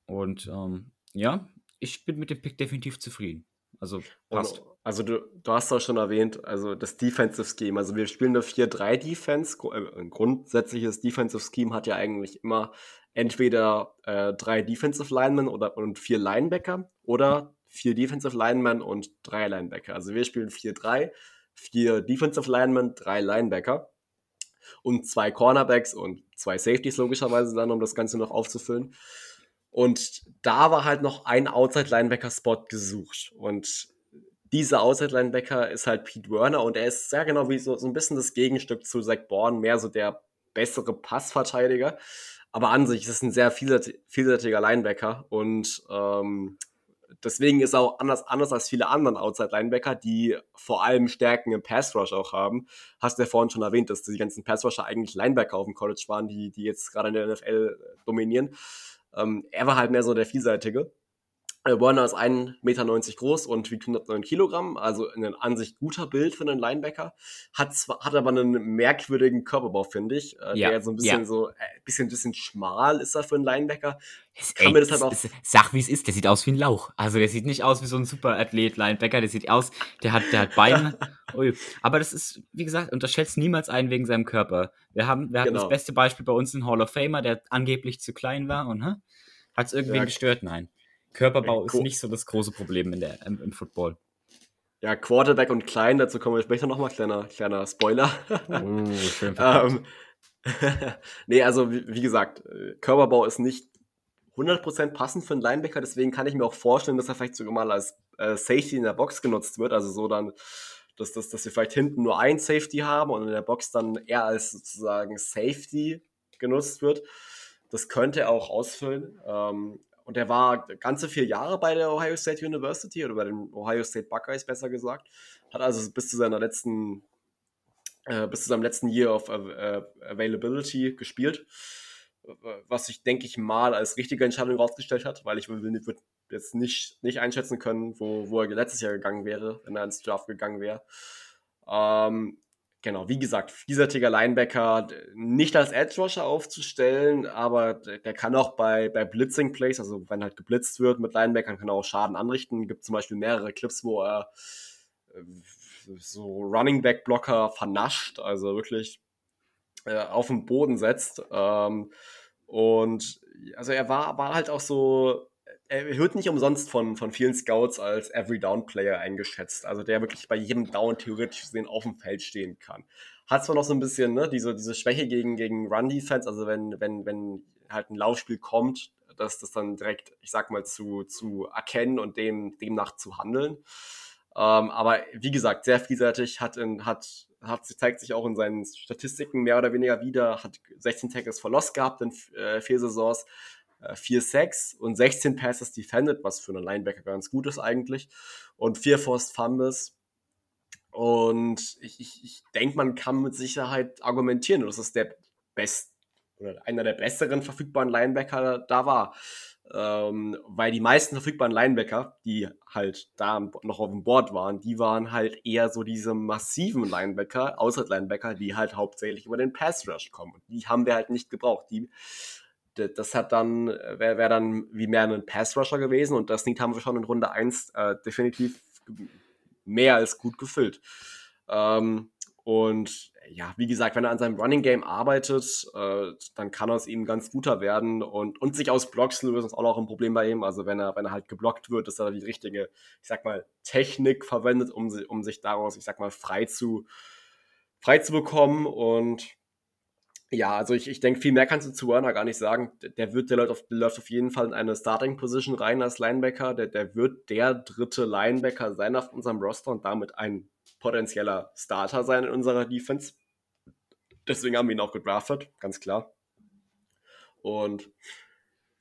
Und ähm, ja, ich bin mit dem Pick definitiv zufrieden. Also passt. Und, also du, du hast auch schon erwähnt, also das Defensive Scheme. Also wir spielen eine 4-3-Defense. Äh, ein grundsätzliches Defensive Scheme hat ja eigentlich immer entweder äh, drei Defensive Linemen oder, und vier Linebacker oder vier Defensive Linemen und drei Linebacker. Also wir spielen 4-3, vier Defensive Linemen, drei Linebacker und zwei Cornerbacks und zwei Safeties logischerweise dann, um das Ganze noch aufzufüllen. Und da war halt noch ein Outside-Linebacker-Spot gesucht. Und dieser Outside-Linebacker ist halt Pete Werner und er ist sehr genau wie so, so ein bisschen das Gegenstück zu Zach Bourne, mehr so der bessere Passverteidiger. Aber an sich ist es ein sehr vielseitiger Linebacker und ähm, deswegen ist er auch anders, anders als viele anderen Outside-Linebacker, die vor allem Stärken im Pass-Rush auch haben. Hast du ja vorhin schon erwähnt, dass die ganzen Pass-Rusher eigentlich Linebacker auf dem College waren, die, die jetzt gerade in der NFL dominieren. Ähm, er war halt mehr so der Vielseitige. Äh, Warner ist 1,90 Meter groß und wiegt 109 Kilogramm, also ein an sich guter Bild für einen Linebacker. Hat, zwar, hat aber einen merkwürdigen Körperbau, finde ich. Äh, ja, der so ein bisschen ja. so, äh, bisschen, bisschen schmal ist er für einen Linebacker. Es, ey, das halt auch sag, wie es ist, der sieht aus wie ein Lauch. Also der sieht nicht aus wie so ein Superathlet-Linebacker, der sieht aus, der hat, der hat Beine. Ui. Aber das ist, wie gesagt, unterschätzt niemals einen wegen seinem Körper. Wir haben, wir hatten genau. das beste Beispiel bei uns in Hall of Famer, der angeblich zu klein war und hat es irgendwie ja. gestört? Nein. Körperbau ist nicht so das große Problem in der, im, im Football. Ja, Quarterback und klein, dazu kommen wir später nochmal, kleiner, kleiner Spoiler. Uh, schön ähm, nee, also wie, wie, gesagt, äh, Körperbau ist nicht 100% passend für einen Linebacker, deswegen kann ich mir auch vorstellen, dass er vielleicht sogar mal als äh, Safety in der Box genutzt wird, also so dann dass, dass, dass wir vielleicht hinten nur ein Safety haben und in der Box dann eher als sozusagen Safety genutzt wird. Das könnte er auch ausfüllen. Ähm, und er war ganze vier Jahre bei der Ohio State University oder bei den Ohio State Buckeyes besser gesagt. Hat also bis zu seiner letzten, äh, bis zu seinem letzten Year of äh, Availability gespielt. Was sich, denke ich, mal als richtige Entscheidung rausgestellt hat, weil ich würde jetzt nicht, nicht einschätzen können, wo, wo er letztes Jahr gegangen wäre, wenn er ins Draft gegangen wäre. Ähm, genau, wie gesagt, vielseitiger Linebacker, nicht als Edge Rusher aufzustellen, aber der kann auch bei, bei Blitzing Plays, also wenn halt geblitzt wird mit Linebackern, kann er auch Schaden anrichten. Gibt zum Beispiel mehrere Clips, wo er äh, so Running Back Blocker vernascht, also wirklich äh, auf den Boden setzt. Ähm, und also er war, war halt auch so er wird nicht umsonst von, von vielen Scouts als Every Down Player eingeschätzt. Also der wirklich bei jedem Down theoretisch gesehen auf dem Feld stehen kann. Hat zwar noch so ein bisschen ne, diese, diese Schwäche gegen, gegen Run Defense, also wenn, wenn, wenn halt ein Laufspiel kommt, dass das dann direkt, ich sag mal, zu, zu erkennen und dem, demnach zu handeln. Ähm, aber wie gesagt, sehr vielseitig, hat, in, hat, hat, zeigt sich auch in seinen Statistiken mehr oder weniger wieder, hat 16 Tackles verlost gehabt in äh, vier Saisons, 4 Sacks und 16 Passes defended, was für einen Linebacker ganz gut ist eigentlich. Und 4 Forced Fumbles. Und ich, ich, ich denke, man kann mit Sicherheit argumentieren, dass es der best oder einer der besseren verfügbaren Linebacker da war. Ähm, weil die meisten verfügbaren Linebacker, die halt da noch auf dem Board waren, die waren halt eher so diese massiven Linebacker, Outside-Linebacker, die halt hauptsächlich über den Pass Rush kommen. Und die haben wir halt nicht gebraucht. Die das hat dann, wäre wär dann wie mehr ein Pass-Rusher gewesen und das Need haben wir schon in Runde 1 äh, definitiv mehr als gut gefüllt. Ähm, und ja, wie gesagt, wenn er an seinem Running Game arbeitet, äh, dann kann aus ihm ganz guter werden und, und sich aus Blocks lösen, ist auch noch ein Problem bei ihm. Also wenn er, wenn er halt geblockt wird, dass er die richtige, ich sag mal, Technik verwendet, um, um sich daraus, ich sag mal, frei zu, frei zu bekommen und ja, also ich, ich denke, viel mehr kannst du zu Werner gar nicht sagen. Der wird, der läuft auf, der läuft auf jeden Fall in eine Starting-Position rein als Linebacker. Der, der wird der dritte Linebacker sein auf unserem Roster und damit ein potenzieller Starter sein in unserer Defense. Deswegen haben wir ihn auch gedraftet, ganz klar. Und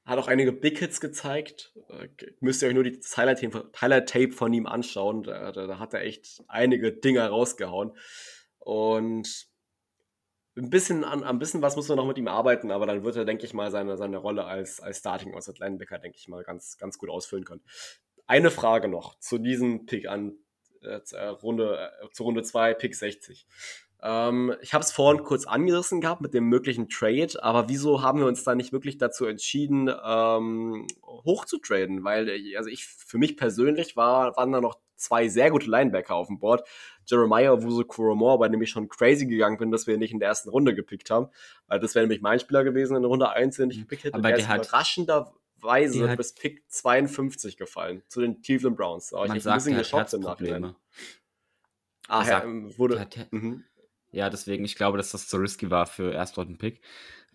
hat auch einige Big Hits gezeigt. Äh, müsst ihr euch nur die Highlight-Tape von ihm anschauen. Da, da, da hat er echt einige Dinger rausgehauen. Und ein bisschen an ein bisschen was muss man noch mit ihm arbeiten, aber dann wird er, denke ich mal, seine, seine Rolle als, als Starting Outside Linebacker, denke ich mal, ganz, ganz gut ausfüllen können. Eine Frage noch zu diesem Pick an äh, äh Runde, äh, zu Runde 2, Pick 60. Ähm, ich habe es vorhin kurz angerissen gehabt mit dem möglichen Trade, aber wieso haben wir uns da nicht wirklich dazu entschieden, ähm, hoch zu traden? Weil, äh, also ich, für mich persönlich war, waren da noch zwei sehr gute Linebacker auf dem Board. Jeremiah Wusu Kuromore, bei dem ich schon crazy gegangen bin, dass wir ihn nicht in der ersten Runde gepickt haben. Weil das wäre nämlich mein Spieler gewesen in der Runde 1, den ich gepickt hätte. Aber der, der ist überraschenderweise hat, bis Pick 52 gefallen zu den Cleveland Browns. Da war ich ein bisschen geschockt im Nachhinein. Ah, Herr, wurde. Hat, mhm. Ja, deswegen, ich glaube, dass das zu risky war für Erstrunden-Pick.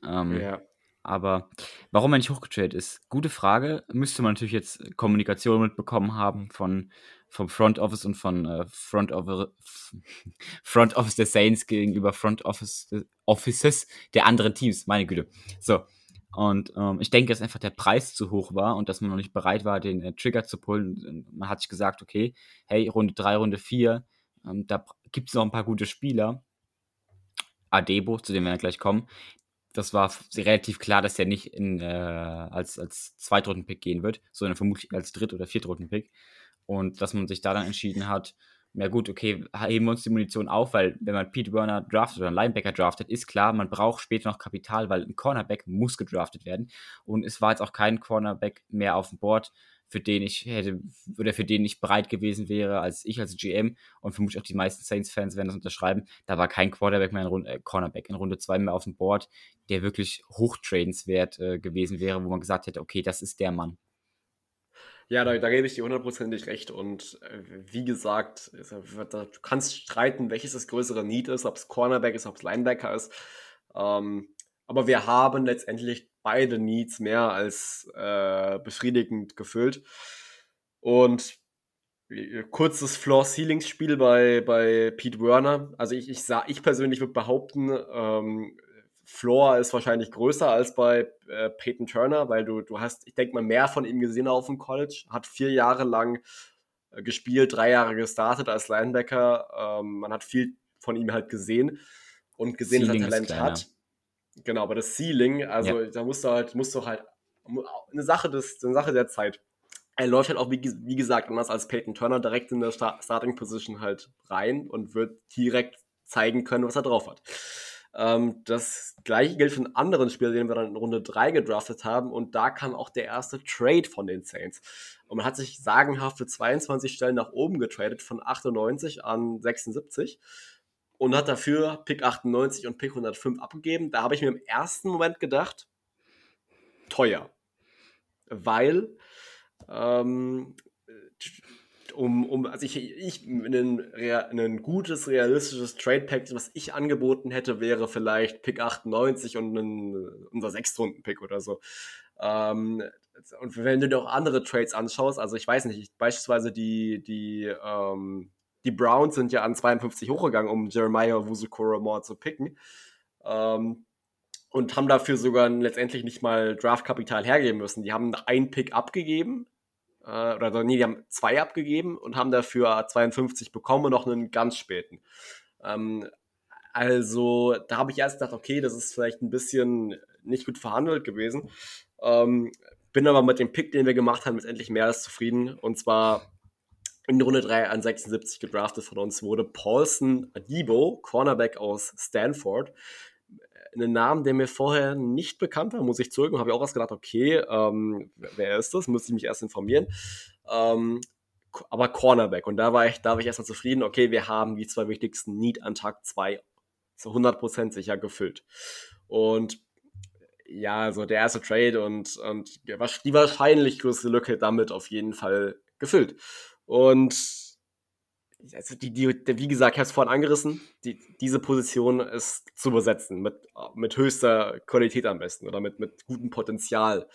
Ähm, ja. Aber warum er nicht hochgetradet ist, gute Frage. Müsste man natürlich jetzt Kommunikation mitbekommen haben von vom Front Office und von äh, Front, Office, Front Office der Saints gegenüber Front Office Offices der anderen Teams. Meine Güte. So. Und ähm, ich denke, dass einfach der Preis zu hoch war und dass man noch nicht bereit war, den äh, Trigger zu pullen. Man hat sich gesagt, okay, hey, Runde 3, Runde 4, ähm, da gibt es noch ein paar gute Spieler. Adebo, zu dem wir gleich kommen. Das war relativ klar, dass er nicht in, äh, als, als Zweitrunden-Pick gehen wird, sondern vermutlich als Dritt- oder Viertrunden-Pick. Und dass man sich da dann entschieden hat, ja gut, okay, heben wir uns die Munition auf, weil wenn man Pete Werner draftet oder einen Linebacker draftet, ist klar, man braucht später noch Kapital, weil ein Cornerback muss gedraftet werden. Und es war jetzt auch kein Cornerback mehr auf dem Board, für den ich hätte oder für den ich bereit gewesen wäre, als ich als GM und vermutlich auch die meisten Saints-Fans werden das unterschreiben. Da war kein Quarterback mehr in Runde, äh, Cornerback in Runde 2 mehr auf dem Board, der wirklich hochtradenswert äh, gewesen wäre, wo man gesagt hätte, okay, das ist der Mann. Ja, da, da gebe ich dir hundertprozentig recht. Und äh, wie gesagt, du kannst streiten, welches das größere Need ist, ob es Cornerback ist, ob es Linebacker ist. Ähm, aber wir haben letztendlich beide Needs mehr als äh, befriedigend gefüllt. Und kurzes Floor-Ceilings-Spiel bei, bei Pete Werner. Also ich, ich, sah, ich persönlich würde behaupten, ähm, Floor ist wahrscheinlich größer als bei äh, Peyton Turner, weil du, du hast, ich denke mal, mehr von ihm gesehen auf dem College. Hat vier Jahre lang äh, gespielt, drei Jahre gestartet als Linebacker. Ähm, man hat viel von ihm halt gesehen und gesehen, dass er Talent hat. Genau, aber das Ceiling, also ja. da musst du halt, musst du halt eine Sache des, eine Sache der Zeit er läuft halt auch, wie, wie, gesagt, anders als Peyton Turner direkt in der Starting Position halt rein und wird direkt zeigen können, was er drauf hat. Ähm, das gleiche gilt für einen anderen Spieler, den wir dann in Runde 3 gedraftet haben und da kam auch der erste Trade von den Saints. Und man hat sich sagenhaft für 22 Stellen nach oben getradet, von 98 an 76 und hat dafür Pick 98 und Pick 105 abgegeben. Da habe ich mir im ersten Moment gedacht, teuer. Weil ähm, um, um, also ich, ich ein, ein gutes, realistisches Trade Pack, was ich angeboten hätte, wäre vielleicht Pick 98 und ein, unser Sechstrunden-Pick oder so. Ähm, und wenn du dir auch andere Trades anschaust, also ich weiß nicht, beispielsweise die, die, ähm, die Browns sind ja an 52 hochgegangen, um Jeremiah Wusu-Koromor zu picken. Ähm, und haben dafür sogar letztendlich nicht mal Draftkapital hergeben müssen. Die haben einen Pick abgegeben, äh, oder nee, die haben zwei abgegeben und haben dafür 52 bekommen und noch einen ganz späten. Ähm, also da habe ich erst gedacht, okay, das ist vielleicht ein bisschen nicht gut verhandelt gewesen. Ähm, bin aber mit dem Pick, den wir gemacht haben, letztendlich mehr als zufrieden. Und zwar in Runde 3 an 76 gedraftet von uns wurde Paulson Adibo, Cornerback aus Stanford einen Namen, der mir vorher nicht bekannt war, muss ich zurück. habe ich auch was gedacht, okay, ähm, wer ist das? Muss ich mich erst informieren. Ähm, aber Cornerback. Und da war ich, da war ich erstmal zufrieden, okay, wir haben die zwei wichtigsten Need an Tag 2 zu 100% sicher gefüllt. Und ja, also der erste Trade und, und die wahrscheinlich größte Lücke damit auf jeden Fall gefüllt. Und also die, die, wie gesagt, ich habe es vorhin angerissen, die, diese Position ist zu besetzen mit, mit höchster Qualität am besten oder mit, mit gutem Potenzial.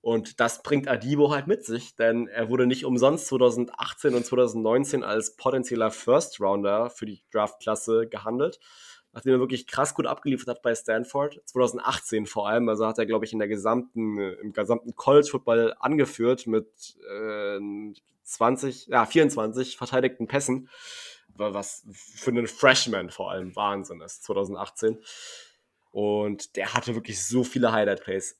Und das bringt Adibo halt mit sich, denn er wurde nicht umsonst 2018 und 2019 als potenzieller First Rounder für die Draftklasse gehandelt, nachdem er wirklich krass gut abgeliefert hat bei Stanford. 2018 vor allem, also hat er, glaube ich, in der gesamten, im gesamten College Football angeführt mit äh, 20, ja, 24 verteidigten Pässen, was für einen Freshman vor allem Wahnsinn ist, 2018. Und der hatte wirklich so viele Highlight-Plays.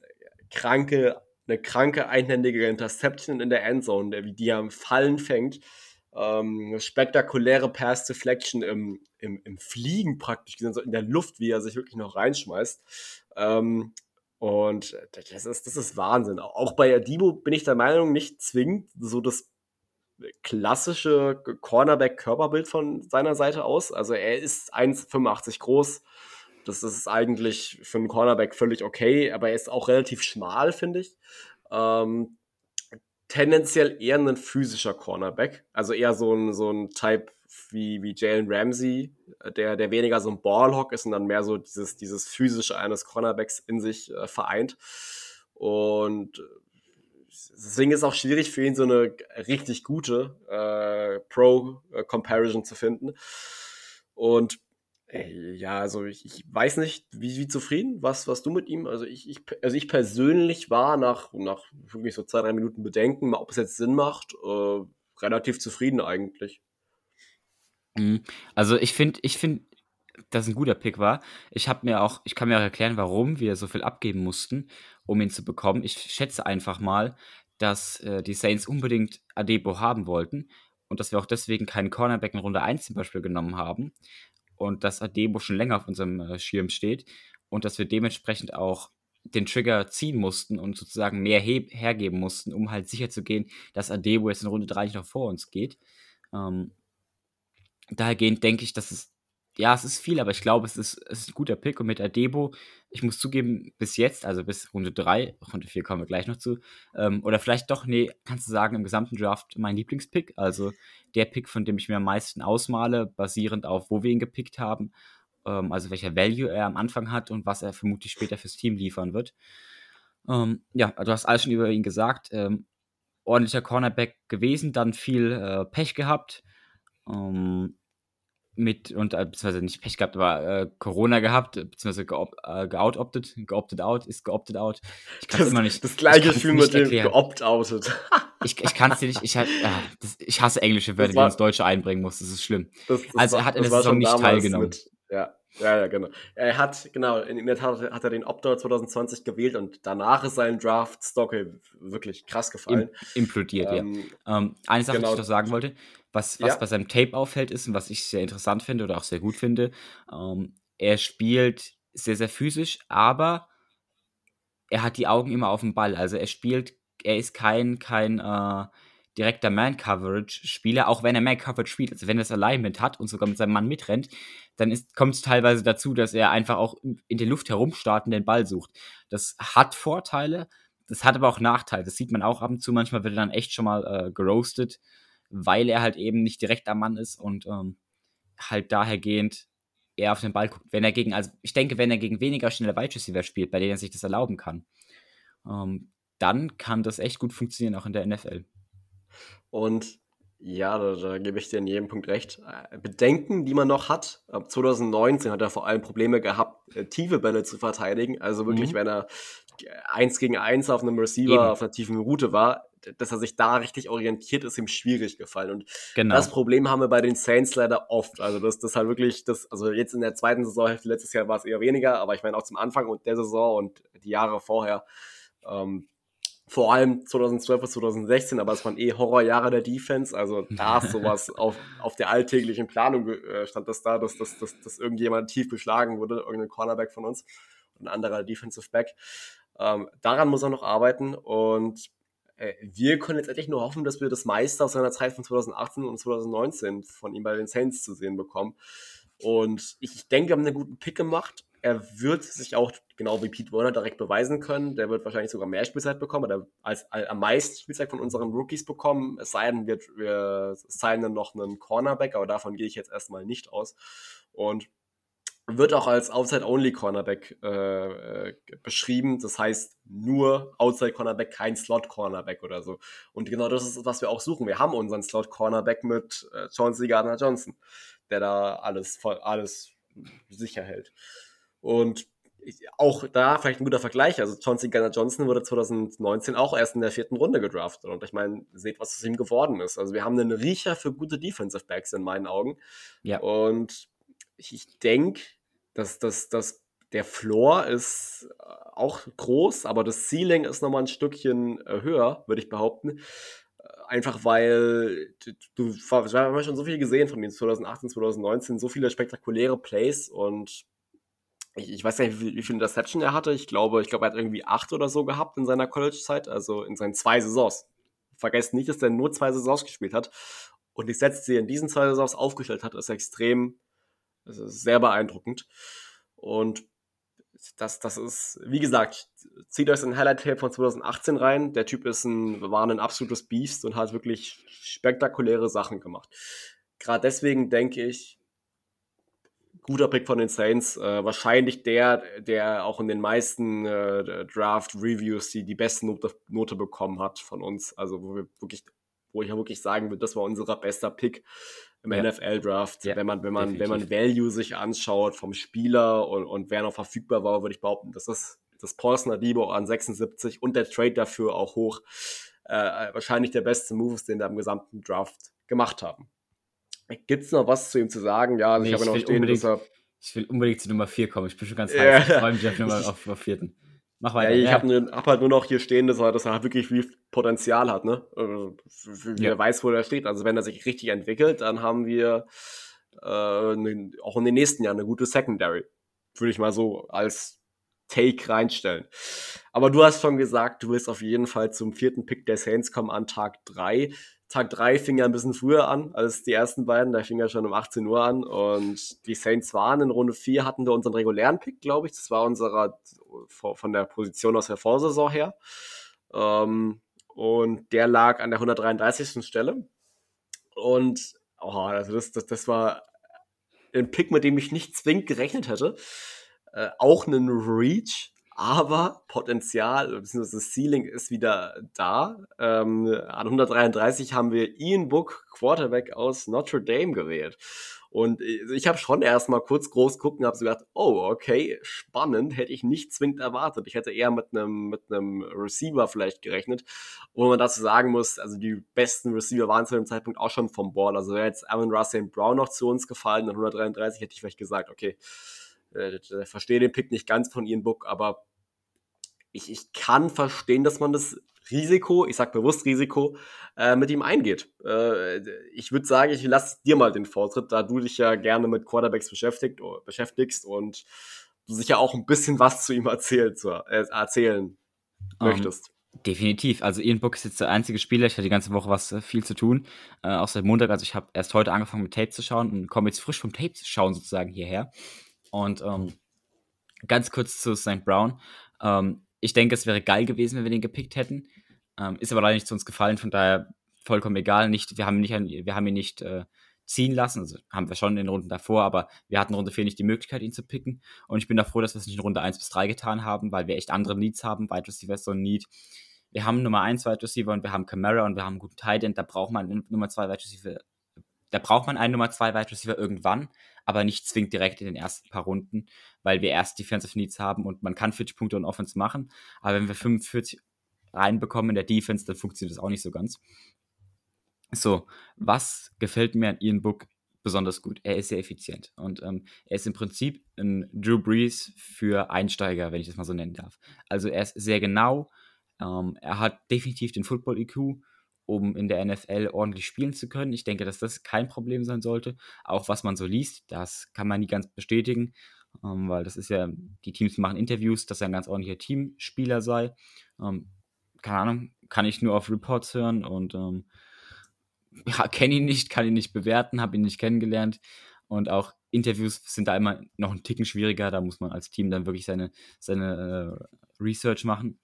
Kranke, eine kranke einhändige Interception in der Endzone, wie die am Fallen fängt. Ähm, spektakuläre Pass Deflection im, im, im Fliegen praktisch, in der Luft, wie er sich wirklich noch reinschmeißt. Ähm, und das ist, das ist Wahnsinn. Auch bei Adibo bin ich der Meinung, nicht zwingend so das klassische Cornerback-Körperbild von seiner Seite aus. Also er ist 1,85 groß. Das ist eigentlich für einen Cornerback völlig okay, aber er ist auch relativ schmal, finde ich. Ähm, tendenziell eher ein physischer Cornerback, also eher so ein, so ein Type wie, wie Jalen Ramsey, der, der weniger so ein Ballhawk ist und dann mehr so dieses, dieses physische eines Cornerbacks in sich äh, vereint. Und deswegen ist es auch schwierig für ihn, so eine richtig gute äh, Pro-Comparison zu finden. Und ja, also ich, ich weiß nicht, wie, wie zufrieden, was, was du mit ihm, also ich, ich, also ich persönlich war nach, nach wirklich so zwei, drei Minuten Bedenken, ob es jetzt Sinn macht, äh, relativ zufrieden eigentlich. Mhm. Also ich finde, ich finde, dass ein guter Pick war. Ich habe mir auch, ich kann mir auch erklären, warum wir so viel abgeben mussten, um ihn zu bekommen. Ich schätze einfach mal, dass äh, die Saints unbedingt Adebo haben wollten und dass wir auch deswegen keinen Cornerback in Runde 1 zum Beispiel genommen haben und dass Adebo schon länger auf unserem äh, Schirm steht und dass wir dementsprechend auch den Trigger ziehen mussten und sozusagen mehr hergeben mussten, um halt sicher zu gehen, dass Adebo jetzt in Runde 3 nicht noch vor uns geht. Ähm, dahergehend denke ich, dass es ja, es ist viel, aber ich glaube, es ist, es ist ein guter Pick. Und mit Adebo, ich muss zugeben, bis jetzt, also bis Runde 3, Runde 4 kommen wir gleich noch zu, ähm, oder vielleicht doch, nee, kannst du sagen, im gesamten Draft mein Lieblingspick. Also der Pick, von dem ich mir am meisten ausmale, basierend auf, wo wir ihn gepickt haben. Ähm, also welcher Value er am Anfang hat und was er vermutlich später fürs Team liefern wird. Ähm, ja, du hast alles schon über ihn gesagt. Ähm, ordentlicher Cornerback gewesen, dann viel äh, Pech gehabt. Ähm, mit, und äh, beziehungsweise nicht Pech gehabt, aber äh, Corona gehabt, beziehungsweise geop, äh, geout-opted, geopted out, ist geopted out. Ich kann es immer nicht. Das gleiche Gefühl mit dem geopt-outet. ich ich kann es dir nicht, ich, halt, äh, das, ich hasse englische Wörter, die man ins Deutsche einbringen muss, das ist schlimm. Das, das also er hat in der Saison nicht teilgenommen. Mit, ja, ja, ja, genau. Er hat, genau, in der Tat hat er den Opt-out 2020 gewählt und danach ist sein Draft-Stock wirklich krass gefallen. Im, implodiert, ähm, ja. Ähm, eine Sache, genau. die ich noch sagen wollte, was, was ja. bei seinem Tape auffällt, ist und was ich sehr interessant finde oder auch sehr gut finde, ähm, er spielt sehr, sehr physisch, aber er hat die Augen immer auf dem Ball. Also er spielt, er ist kein, kein äh, direkter Man-Coverage-Spieler, auch wenn er Man-Coverage spielt. Also wenn er das Alignment hat und sogar mit seinem Mann mitrennt, dann kommt es teilweise dazu, dass er einfach auch in der Luft herumstarten den Ball sucht. Das hat Vorteile, das hat aber auch Nachteile. Das sieht man auch ab und zu. Manchmal wird er dann echt schon mal äh, geroastet weil er halt eben nicht direkt am Mann ist und ähm, halt dahergehend eher auf den Ball guckt. Wenn er gegen, also ich denke, wenn er gegen weniger schnelle Wide Receiver spielt, bei denen er sich das erlauben kann, ähm, dann kann das echt gut funktionieren, auch in der NFL. Und ja, da, da, gebe ich dir in jedem Punkt recht. Äh, Bedenken, die man noch hat. Ab 2019 hat er vor allem Probleme gehabt, äh, tiefe Bälle zu verteidigen. Also wirklich, mhm. wenn er eins gegen eins auf einem Receiver Eben. auf einer tiefen Route war, dass er sich da richtig orientiert, ist ihm schwierig gefallen. Und genau. das Problem haben wir bei den Saints leider oft. Also das, das halt wirklich, das, also jetzt in der zweiten Saisonhälfte, letztes Jahr war es eher weniger, aber ich meine auch zum Anfang und der Saison und die Jahre vorher, ähm, vor allem 2012 bis 2016, aber es waren eh Horrorjahre der Defense. Also da ist sowas auf, auf der alltäglichen Planung äh, stand das da, dass, dass, dass, dass irgendjemand tief geschlagen wurde, irgendein Cornerback von uns und ein anderer Defensive Back. Ähm, daran muss er noch arbeiten und äh, wir können jetzt endlich nur hoffen, dass wir das meiste aus seiner Zeit von 2018 und 2019 von ihm bei den Saints zu sehen bekommen. Und ich denke, wir haben einen guten Pick gemacht. Er wird sich auch, genau wie Pete Warner, direkt beweisen können. Der wird wahrscheinlich sogar mehr Spielzeit bekommen, oder als, als am meisten Spielzeit von unseren Rookies bekommen. Es sei denn, wir, wir signen noch einen Cornerback, aber davon gehe ich jetzt erstmal nicht aus. Und wird auch als Outside-Only-Cornerback äh, äh, beschrieben. Das heißt nur Outside-Cornerback, kein Slot-Cornerback oder so. Und genau das ist, was wir auch suchen. Wir haben unseren Slot-Cornerback mit äh, Chauncey Gardner-Johnson, der da alles, voll, alles sicher hält. Und auch da vielleicht ein guter Vergleich. Also Chauncey Gardner-Johnson wurde 2019 auch erst in der vierten Runde gedraftet. Und ich meine, seht, was aus ihm geworden ist. Also wir haben einen Riecher für gute Defensive Backs in meinen Augen. Ja. Und ich, ich denke, dass, dass, dass der Floor ist äh, auch groß, aber das Ceiling ist nochmal ein Stückchen äh, höher, würde ich behaupten. Äh, einfach weil du, wir haben schon so viel gesehen von den 2018, 2019, so viele spektakuläre Plays und ich, ich weiß nicht, wie, wie viel Interception er hatte. Ich glaube, ich glaube, er hat irgendwie acht oder so gehabt in seiner College-Zeit, also in seinen zwei Saisons. Vergesst nicht, dass er nur zwei Saisons gespielt hat. Und die Sets, die er in diesen zwei Saisons aufgestellt hat, ist extrem das ist sehr beeindruckend. Und das, das ist, wie gesagt, zieht euch ein Highlight-Tape von 2018 rein. Der Typ ist ein, war ein absolutes Beast und hat wirklich spektakuläre Sachen gemacht. Gerade deswegen denke ich, guter Pick von den Saints. Äh, wahrscheinlich der, der auch in den meisten äh, Draft-Reviews die, die beste Note, Note bekommen hat von uns. Also, wo wir wirklich, wo ich ja wirklich sagen würde, das war unser bester Pick im ja. NFL-Draft. Ja, wenn man, wenn man, wenn man Value sich anschaut vom Spieler und, und wer noch verfügbar war, würde ich behaupten, das ist das Paulson Adibo an 76 und der Trade dafür auch hoch. Äh, wahrscheinlich der beste Move den wir im gesamten Draft gemacht haben. Gibt es noch was zu ihm zu sagen? Ja, also nee, ich habe noch stehen, dass er ich will unbedingt zu Nummer 4 kommen. Ich bin schon ganz heiß. Ich freue mich auf Nummer auf, auf vierten. Mach weiter. Ja, ich ja. habe hab halt nur noch hier stehen, dass er, dass er halt wirklich viel Potenzial hat, ne? Also, wer ja. weiß, wo er steht. Also wenn er sich richtig entwickelt, dann haben wir äh, ne, auch in den nächsten Jahren eine gute Secondary. Würde ich mal so als Take reinstellen. Aber du hast schon gesagt, du willst auf jeden Fall zum vierten Pick der Saints kommen an Tag 3. Tag 3 fing ja ein bisschen früher an als die ersten beiden. Da fing ja schon um 18 Uhr an. Und die Saints waren in Runde 4, hatten wir unseren regulären Pick, glaube ich. Das war unserer von der Position aus der Vorsaison her. Ähm, und der lag an der 133. Stelle. Und oh, also das, das, das war ein Pick, mit dem ich nicht zwingend gerechnet hätte. Äh, auch einen Reach, aber Potenzial bzw. das Ceiling ist wieder da. Ähm, an 133 haben wir Ian Book, Quarterback aus Notre Dame gewählt. Und ich habe schon erstmal kurz groß gucken, habe so gedacht, oh, okay, spannend, hätte ich nicht zwingend erwartet. Ich hätte eher mit einem mit einem Receiver vielleicht gerechnet, wo man dazu sagen muss, also die besten Receiver waren zu dem Zeitpunkt auch schon vom Ball. Also wäre jetzt Aaron Russell Brown noch zu uns gefallen, an 133 hätte ich vielleicht gesagt, okay, äh, verstehe den Pick nicht ganz von Ian Book, aber ich, ich kann verstehen, dass man das Risiko, ich sag bewusst Risiko, äh, mit ihm eingeht. Äh, ich würde sagen, ich lasse dir mal den Vortritt, da du dich ja gerne mit Quarterbacks beschäftigt, beschäftigst und du sicher auch ein bisschen was zu ihm erzählt, zu, äh, erzählen um, möchtest. Definitiv. Also Ian Book ist jetzt der einzige Spieler. Ich hatte die ganze Woche was äh, viel zu tun, äh, auch seit Montag. Also ich habe erst heute angefangen mit Tape zu schauen und komme jetzt frisch vom Tape zu schauen sozusagen hierher. Und ähm, ganz kurz zu St. Brown. Ähm, ich denke, es wäre geil gewesen, wenn wir den gepickt hätten. Ähm, ist aber leider nicht zu uns gefallen, von daher vollkommen egal. Nicht, wir haben, nicht, wir haben ihn nicht äh, ziehen lassen, also haben wir schon in den Runden davor, aber wir hatten Runde 4 nicht die Möglichkeit, ihn zu picken. Und ich bin da froh, dass wir es nicht in Runde 1 bis 3 getan haben, weil wir echt andere Needs haben. Wide Receiver ist so ein Need. Wir haben Nummer 1 Wide Receiver und wir haben Camara und wir haben einen guten Tight End. Da braucht man Nummer 2 Wide Receiver. Da braucht man einen Nummer 2 Wide Receiver irgendwann, aber nicht zwingend direkt in den ersten paar Runden, weil wir erst Defensive Needs haben und man kann 40 Punkte und Offense machen. Aber wenn wir 45 reinbekommen in der Defense, dann funktioniert das auch nicht so ganz. So, was gefällt mir an Ian Book besonders gut? Er ist sehr effizient und ähm, er ist im Prinzip ein Drew Brees für Einsteiger, wenn ich das mal so nennen darf. Also er ist sehr genau, ähm, er hat definitiv den Football-IQ, um in der NFL ordentlich spielen zu können. Ich denke, dass das kein Problem sein sollte. Auch was man so liest, das kann man nie ganz bestätigen, ähm, weil das ist ja, die Teams machen Interviews, dass er ein ganz ordentlicher Teamspieler sei. Ähm, keine Ahnung, kann ich nur auf Reports hören und ähm, ja, kenne ihn nicht, kann ihn nicht bewerten, habe ihn nicht kennengelernt. Und auch Interviews sind da immer noch ein Ticken schwieriger. Da muss man als Team dann wirklich seine, seine äh, Research machen.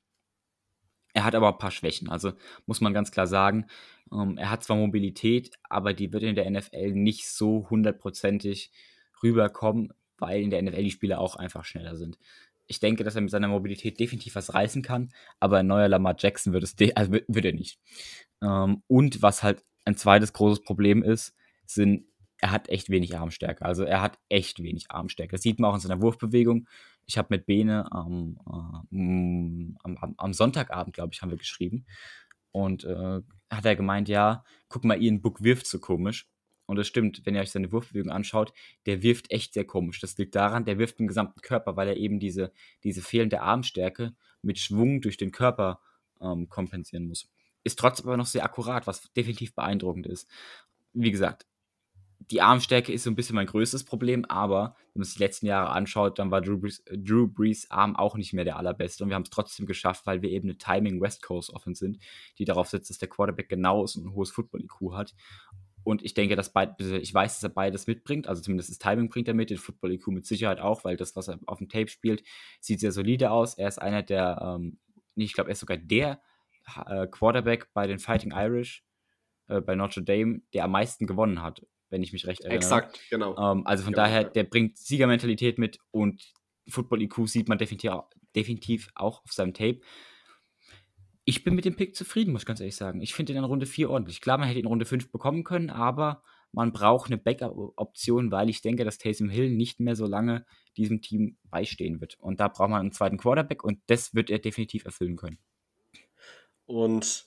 Er hat aber ein paar Schwächen, also muss man ganz klar sagen. Ähm, er hat zwar Mobilität, aber die wird in der NFL nicht so hundertprozentig rüberkommen, weil in der NFL die Spieler auch einfach schneller sind ich denke, dass er mit seiner Mobilität definitiv was reißen kann, aber ein neuer Lamar Jackson wird es also wird er nicht. Ähm, und was halt ein zweites großes Problem ist, sind, er hat echt wenig Armstärke. Also er hat echt wenig Armstärke. Das sieht man auch in seiner Wurfbewegung. Ich habe mit Bene ähm, äh, am, am, Sonntagabend, glaube ich, haben wir geschrieben. Und äh, hat er gemeint, ja, guck mal, Ian Book wirft so komisch. Und das stimmt, wenn ihr euch seine Wurfbewegung anschaut, der wirft echt sehr komisch. Das liegt daran, der wirft den gesamten Körper, weil er eben diese, diese fehlende Armstärke mit Schwung durch den Körper ähm, kompensieren muss. Ist trotzdem aber noch sehr akkurat, was definitiv beeindruckend ist. Wie gesagt, die Armstärke ist so ein bisschen mein größtes Problem, aber wenn man sich die letzten Jahre anschaut, dann war Drew Brees, Drew Brees Arm auch nicht mehr der allerbeste und wir haben es trotzdem geschafft, weil wir eben eine Timing West Coast Offense sind, die darauf setzt, dass der Quarterback genau ist und ein hohes Football-IQ hat und ich denke, dass beide, ich weiß, dass er beides mitbringt. Also zumindest das Timing bringt er mit, den Football IQ mit Sicherheit auch, weil das, was er auf dem Tape spielt, sieht sehr solide aus. Er ist einer der, ähm, ich glaube, er ist sogar der äh, Quarterback bei den Fighting Irish, äh, bei Notre Dame, der am meisten gewonnen hat, wenn ich mich recht erinnere. Exakt, genau. Ähm, also von genau, daher, der bringt Siegermentalität mit und Football IQ sieht man definitiv, definitiv auch auf seinem Tape ich bin mit dem Pick zufrieden, muss ich ganz ehrlich sagen. Ich finde ihn in Runde 4 ordentlich. Klar, man hätte ihn in Runde 5 bekommen können, aber man braucht eine Backup-Option, weil ich denke, dass Taysom Hill nicht mehr so lange diesem Team beistehen wird. Und da braucht man einen zweiten Quarterback und das wird er definitiv erfüllen können. Und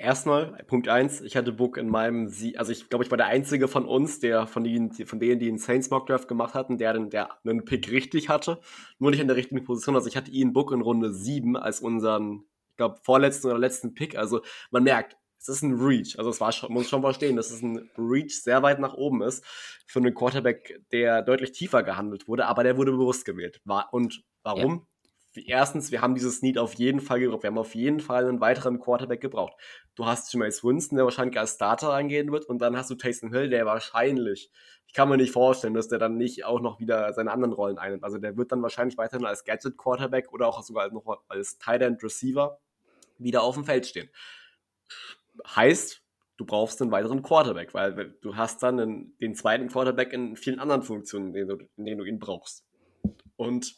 erstmal, Punkt 1, ich hatte Book in meinem, Sie also ich glaube, ich war der Einzige von uns, der von denen, von denen, die einen Saints Mock Draft gemacht hatten, der, den, der einen Pick richtig hatte, nur nicht in der richtigen Position. Also ich hatte ihn Book in Runde 7 als unseren glaube, vorletzten oder letzten Pick. Also man merkt, es ist ein Reach. Also es war schon, muss schon verstehen, dass es ein Reach sehr weit nach oben ist für einen Quarterback, der deutlich tiefer gehandelt wurde, aber der wurde bewusst gewählt. Und warum? Ja erstens, wir haben dieses Need auf jeden Fall gebraucht. Wir haben auf jeden Fall einen weiteren Quarterback gebraucht. Du hast Jameis Winston, der wahrscheinlich als Starter eingehen wird, und dann hast du Taysom Hill, der wahrscheinlich, ich kann mir nicht vorstellen, dass der dann nicht auch noch wieder seine anderen Rollen einnimmt. Also der wird dann wahrscheinlich weiterhin als Gadget Quarterback oder auch sogar noch als Tight End Receiver wieder auf dem Feld stehen. Heißt, du brauchst einen weiteren Quarterback, weil du hast dann einen, den zweiten Quarterback in vielen anderen Funktionen, in denen du ihn brauchst. Und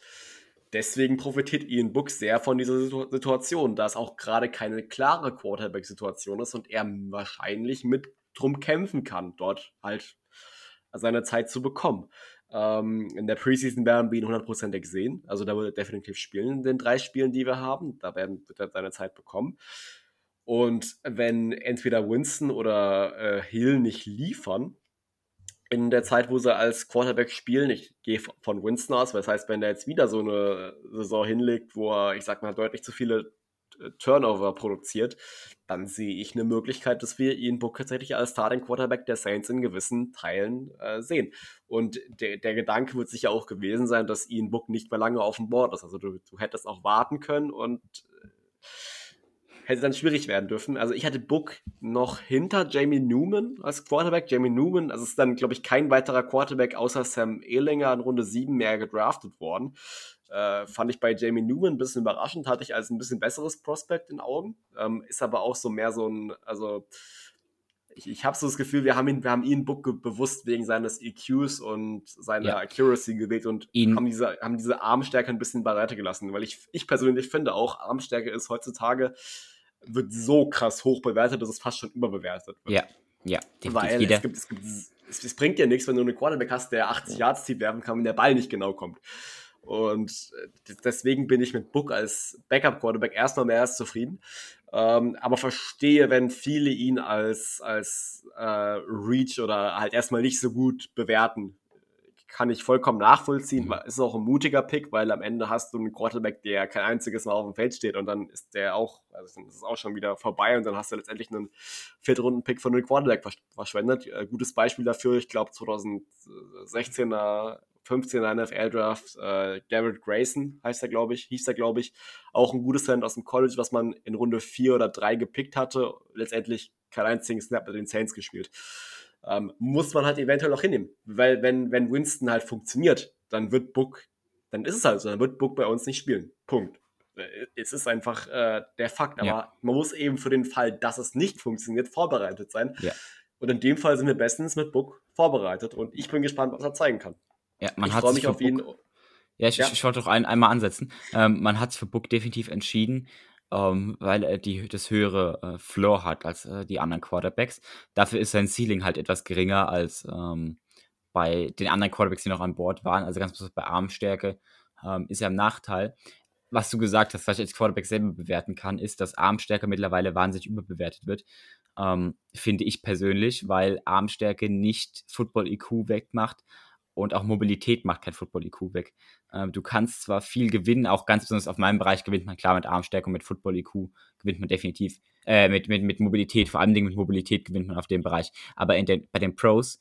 deswegen profitiert Ian Book sehr von dieser Situation, da es auch gerade keine klare Quarterback-Situation ist und er wahrscheinlich mit drum kämpfen kann, dort halt seine Zeit zu bekommen. Ähm, in der Preseason werden wir ihn hundertprozentig sehen. Also da wird er definitiv spielen in den drei Spielen, die wir haben. Da werden, wird er seine Zeit bekommen. Und wenn entweder Winston oder äh, Hill nicht liefern, in der Zeit, wo sie als Quarterback spielen, ich gehe von Winston aus, das heißt, wenn er jetzt wieder so eine Saison hinlegt, wo er, ich sag mal, deutlich zu viele äh, Turnover produziert, dann sehe ich eine Möglichkeit, dass wir ihn tatsächlich als Starting Quarterback der Saints in gewissen Teilen äh, sehen. Und der, der Gedanke wird sicher auch gewesen sein, dass Ian Book nicht mehr lange auf dem Board ist. Also du, du hättest auch warten können und äh, hätte dann schwierig werden dürfen. Also ich hatte Book noch hinter Jamie Newman als Quarterback. Jamie Newman, also ist dann, glaube ich, kein weiterer Quarterback außer Sam Ehlinger in Runde 7 mehr gedraftet worden. Äh, fand ich bei Jamie Newman ein bisschen überraschend, hatte ich als ein bisschen besseres Prospect in Augen. Ähm, ist aber auch so mehr so ein, also ich, ich habe so das Gefühl, wir haben ihn, wir haben ihn Book bewusst wegen seines EQs und seiner ja. Accuracy gewählt und ihn. haben diese, haben diese Armstärke ein bisschen beiseite gelassen, weil ich, ich persönlich finde auch, Armstärke ist heutzutage wird so krass hoch bewertet, dass es fast schon überbewertet wird. Ja, ja. Weil es, gibt, es, gibt, es, es, bringt ja nichts, wenn du einen Quarterback hast, der 80 Yards tief werfen kann, wenn der Ball nicht genau kommt. Und äh, deswegen bin ich mit Book als Backup-Quarterback erstmal mehr als zufrieden. Ähm, aber verstehe, wenn viele ihn als, als äh, Reach oder halt erstmal nicht so gut bewerten, kann ich vollkommen nachvollziehen. Mhm. Ist auch ein mutiger Pick, weil am Ende hast du einen Quarterback, der kein einziges Mal auf dem Feld steht und dann ist der auch, also dann ist es auch schon wieder vorbei und dann hast du letztendlich einen Viertrunden-Pick von einem Quarterback verschwendet. Äh, gutes Beispiel dafür, ich glaube 2016er 15er NFL-Draft, äh, Garrett Grayson heißt er, glaube ich, hieß er, glaube ich. Auch ein gutes Talent aus dem College, was man in Runde 4 oder 3 gepickt hatte. Letztendlich kein einzigen Snap mit den Saints gespielt ähm, muss man halt eventuell auch hinnehmen. Weil wenn, wenn Winston halt funktioniert, dann wird Book, dann ist es halt so, dann wird Book bei uns nicht spielen. Punkt. Äh, es ist einfach äh, der Fakt, aber ja. man muss eben für den Fall, dass es nicht funktioniert, vorbereitet sein. Ja. Und in dem Fall sind wir bestens mit Book vorbereitet und ich bin gespannt, was er zeigen kann. Ja, man ich freue mich auf ihn. Ja, ich, ja. ich, ich wollte doch ein, einmal ansetzen. Ähm, man hat sich für Book definitiv entschieden, ähm, weil er die, das höhere äh, Floor hat als äh, die anderen Quarterbacks. Dafür ist sein Ceiling halt etwas geringer als ähm, bei den anderen Quarterbacks, die noch an Bord waren. Also ganz besonders bei Armstärke ähm, ist er im Nachteil. Was du gesagt hast, was ich als Quarterback selber bewerten kann, ist, dass Armstärke mittlerweile wahnsinnig überbewertet wird. Ähm, finde ich persönlich, weil Armstärke nicht Football IQ wegmacht, und auch Mobilität macht kein Football-IQ weg. Ähm, du kannst zwar viel gewinnen, auch ganz besonders auf meinem Bereich gewinnt man klar mit Armstärke und mit Football-IQ gewinnt man definitiv, äh, mit, mit, mit Mobilität, vor allem mit Mobilität gewinnt man auf dem Bereich. Aber in den, bei den Pros,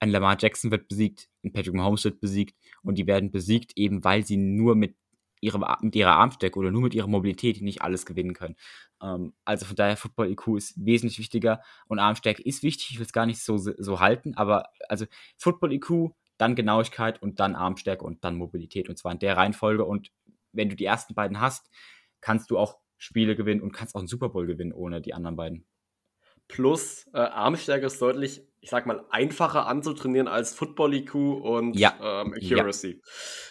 ein Lamar Jackson wird besiegt, ein Patrick Mahomes wird besiegt und die werden besiegt eben, weil sie nur mit ihrer, mit ihrer Armstärke oder nur mit ihrer Mobilität nicht alles gewinnen können. Ähm, also von daher, Football-IQ ist wesentlich wichtiger und Armstärke ist wichtig, ich will es gar nicht so, so halten, aber also Football-IQ dann Genauigkeit und dann Armstärke und dann Mobilität. Und zwar in der Reihenfolge. Und wenn du die ersten beiden hast, kannst du auch Spiele gewinnen und kannst auch einen Super Bowl gewinnen ohne die anderen beiden. Plus äh, Armstärke ist deutlich, ich sag mal, einfacher anzutrainieren als Football IQ und ja. ähm, Accuracy. Ja.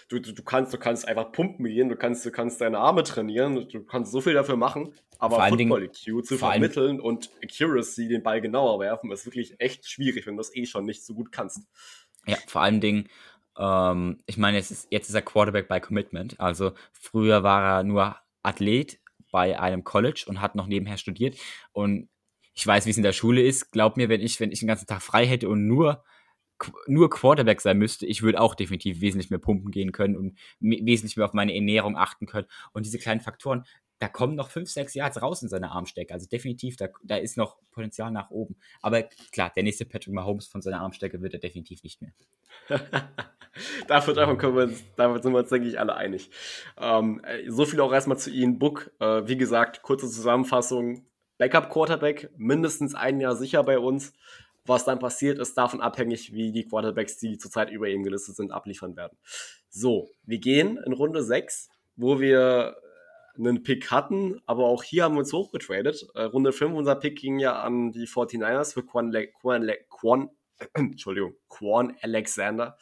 Du, du, du, kannst, du kannst einfach pumpen gehen, du kannst, du kannst deine Arme trainieren, du kannst so viel dafür machen, aber Football Dingen, IQ zu vermitteln und Accuracy, den Ball genauer werfen, ist wirklich echt schwierig, wenn du das eh schon nicht so gut kannst. Ja, vor allen Dingen, ähm, ich meine, jetzt ist, jetzt ist er Quarterback bei Commitment. Also früher war er nur Athlet bei einem College und hat noch nebenher studiert. Und ich weiß, wie es in der Schule ist. Glaub mir, wenn ich, wenn ich den ganzen Tag frei hätte und nur nur Quarterback sein müsste, ich würde auch definitiv wesentlich mehr pumpen gehen können und wesentlich mehr auf meine Ernährung achten können. Und diese kleinen Faktoren, da kommen noch fünf, sechs Yards raus in seiner Armstärke. Also definitiv, da, da ist noch Potenzial nach oben. Aber klar, der nächste Patrick Mahomes von seiner Armstärke wird er definitiv nicht mehr. davon, davon, können wir uns, davon sind wir uns, denke ich, alle einig. Ähm, so viel auch erstmal zu Ian Book. Äh, wie gesagt, kurze Zusammenfassung. Backup-Quarterback, mindestens ein Jahr sicher bei uns. Was dann passiert, ist davon abhängig, wie die Quarterbacks, die zurzeit über ihm gelistet sind, abliefern werden. So, wir gehen in Runde 6, wo wir einen Pick hatten, aber auch hier haben wir uns hochgetradet. Äh, Runde 5, unser Pick ging ja an die 49ers für Quan, Le Quan, Le Quan, Entschuldigung, Quan Alexander.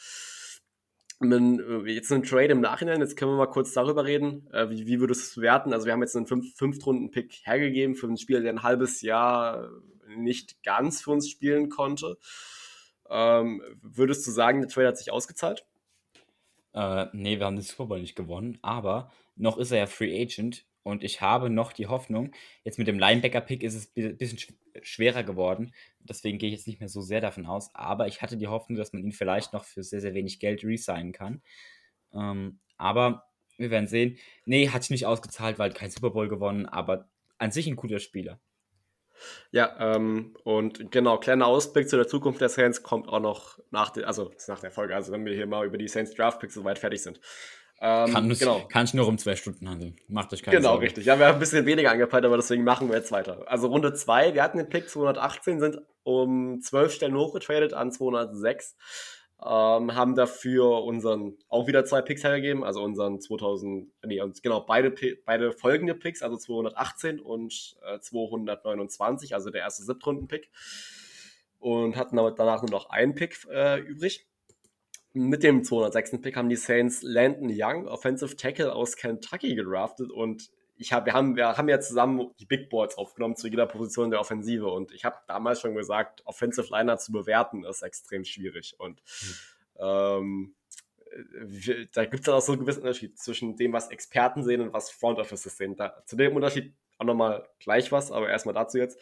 äh, jetzt einen Trade im Nachhinein, jetzt können wir mal kurz darüber reden. Äh, wie, wie würdest du es bewerten? Also wir haben jetzt einen fünf, runden pick hergegeben für einen Spieler, der ein halbes Jahr nicht ganz für uns spielen konnte. Ähm, würdest du sagen, der Trade hat sich ausgezahlt? Äh, nee, wir haben den Super Bowl nicht gewonnen, aber noch ist er ja Free Agent und ich habe noch die Hoffnung, jetzt mit dem Linebacker-Pick ist es ein bisschen schwerer geworden. Deswegen gehe ich jetzt nicht mehr so sehr davon aus. Aber ich hatte die Hoffnung, dass man ihn vielleicht noch für sehr, sehr wenig Geld resignen kann. Ähm, aber wir werden sehen. Nee, hat sich nicht ausgezahlt, weil kein Super Bowl gewonnen, aber an sich ein guter Spieler. Ja, ähm, und genau, kleiner Ausblick zu der Zukunft der Saints kommt auch noch nach der, also nach der Folge, also wenn wir hier mal über die Saints Draft Picks soweit fertig sind. Ähm, kann, es, genau. kann ich nur um zwei Stunden handeln. Macht euch keine Genau, Sorge. richtig. Ja, wir haben ein bisschen weniger angepeilt, aber deswegen machen wir jetzt weiter. Also Runde 2, wir hatten den Pick 218, sind um 12 Stellen hochgetradet an 206. Ähm, haben dafür unseren auch wieder zwei Picks hergegeben, also unseren 2000, nee, genau, beide, beide folgende Picks, also 218 und äh, 229, also der erste Siebtrunden-Pick. Und hatten danach nur noch einen Pick äh, übrig mit dem 206. Pick haben die Saints Landon Young, Offensive Tackle aus Kentucky, gedraftet und ich hab, wir, haben, wir haben ja zusammen die Big Boards aufgenommen zu jeder Position der Offensive und ich habe damals schon gesagt, Offensive Liner zu bewerten ist extrem schwierig und mhm. ähm, da gibt es dann auch so einen gewissen Unterschied zwischen dem, was Experten sehen und was Front Offices sehen. Da, zu dem Unterschied auch nochmal gleich was, aber erstmal dazu jetzt.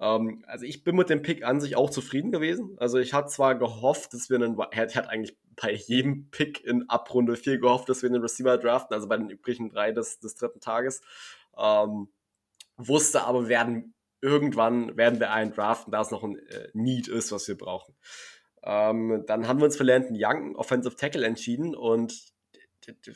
Ähm, also ich bin mit dem Pick an sich auch zufrieden gewesen. Also ich hatte zwar gehofft, dass wir einen, ich hatte eigentlich bei jedem Pick in Abrunde 4 gehofft, dass wir einen Receiver draften, also bei den übrigen drei des, des dritten Tages. Ähm, wusste aber, werden irgendwann werden wir einen draften, da es noch ein äh, Need ist, was wir brauchen. Ähm, dann haben wir uns für Landon Young, Offensive Tackle, entschieden und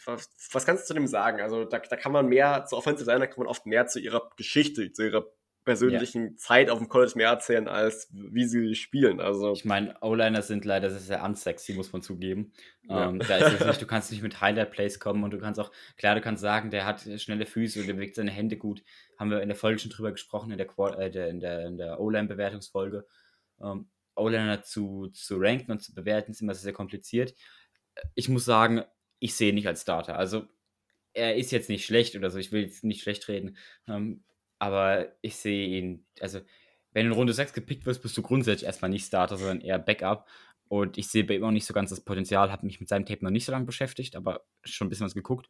was, kannst du zu dem sagen? Also da, da kann man mehr zu Offensive sein, da kann man oft mehr zu ihrer Geschichte, zu ihrer persönlichen ja. Zeit auf dem College mehr erzählen, als wie sie spielen. Also ich meine, O-Liner sind leider sehr, unsexy, muss man zugeben. Ja. Ähm, da ist nicht, du kannst nicht mit Highlight-Plays kommen und du kannst auch, klar, du kannst sagen, der hat schnelle Füße und der bewegt seine Hände gut. Haben wir in der Folge schon drüber gesprochen, in der, äh, der, in der, in der O-Line-Bewertungsfolge. Ähm, O-Liner zu, zu ranken und zu bewerten ist immer sehr, sehr kompliziert. Ich muss sagen, ich sehe ihn nicht als Starter. Also er ist jetzt nicht schlecht oder so, ich will jetzt nicht schlecht reden. Ähm, aber ich sehe ihn, also wenn du in Runde 6 gepickt wirst, bist du grundsätzlich erstmal nicht Starter, sondern eher Backup. Und ich sehe bei ihm auch nicht so ganz das Potenzial, habe mich mit seinem Tape noch nicht so lange beschäftigt, aber schon ein bisschen was geguckt.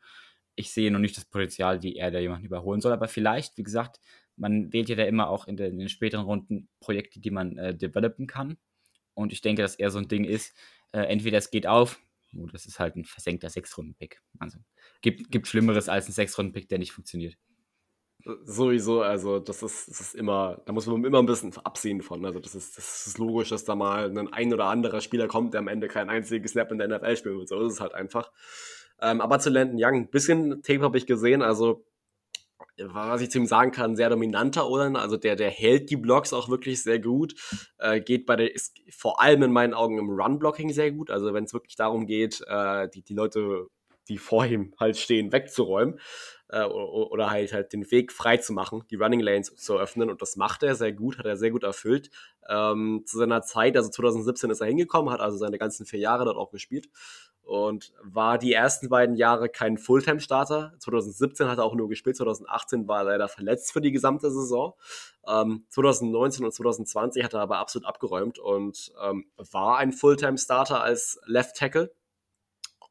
Ich sehe noch nicht das Potenzial, wie er da jemanden überholen soll. Aber vielleicht, wie gesagt, man wählt ja da immer auch in, den, in den späteren Runden Projekte, die man äh, developen kann. Und ich denke, dass er so ein Ding ist, äh, entweder es geht auf, oh, das ist halt ein versenkter Sechs-Runden-Pick. Also gibt, gibt Schlimmeres als ein Sechs-Runden-Pick, der nicht funktioniert. Sowieso, also das ist, das ist immer, da muss man immer ein bisschen absehen von. Also das ist, das ist logisch, dass da mal ein ein oder anderer Spieler kommt, der am Ende kein einziges Snap in der NFL spielen wird. So ist es halt einfach. Ähm, aber zu Landon Young, ein bisschen Tape habe ich gesehen, also was ich zu ihm sagen kann, sehr dominanter oder also der, der hält die Blocks auch wirklich sehr gut, äh, geht bei der, ist vor allem in meinen Augen im Run-Blocking sehr gut, also wenn es wirklich darum geht, äh, die, die Leute, die vor ihm halt stehen, wegzuräumen äh, oder halt halt den Weg frei zu machen, die Running Lanes zu öffnen und das macht er sehr gut, hat er sehr gut erfüllt. Ähm, zu seiner Zeit, also 2017 ist er hingekommen, hat also seine ganzen vier Jahre dort auch gespielt und war die ersten beiden Jahre kein Fulltime-Starter. 2017 hat er auch nur gespielt, 2018 war er leider verletzt für die gesamte Saison. Ähm, 2019 und 2020 hat er aber absolut abgeräumt und ähm, war ein Fulltime-Starter als Left Tackle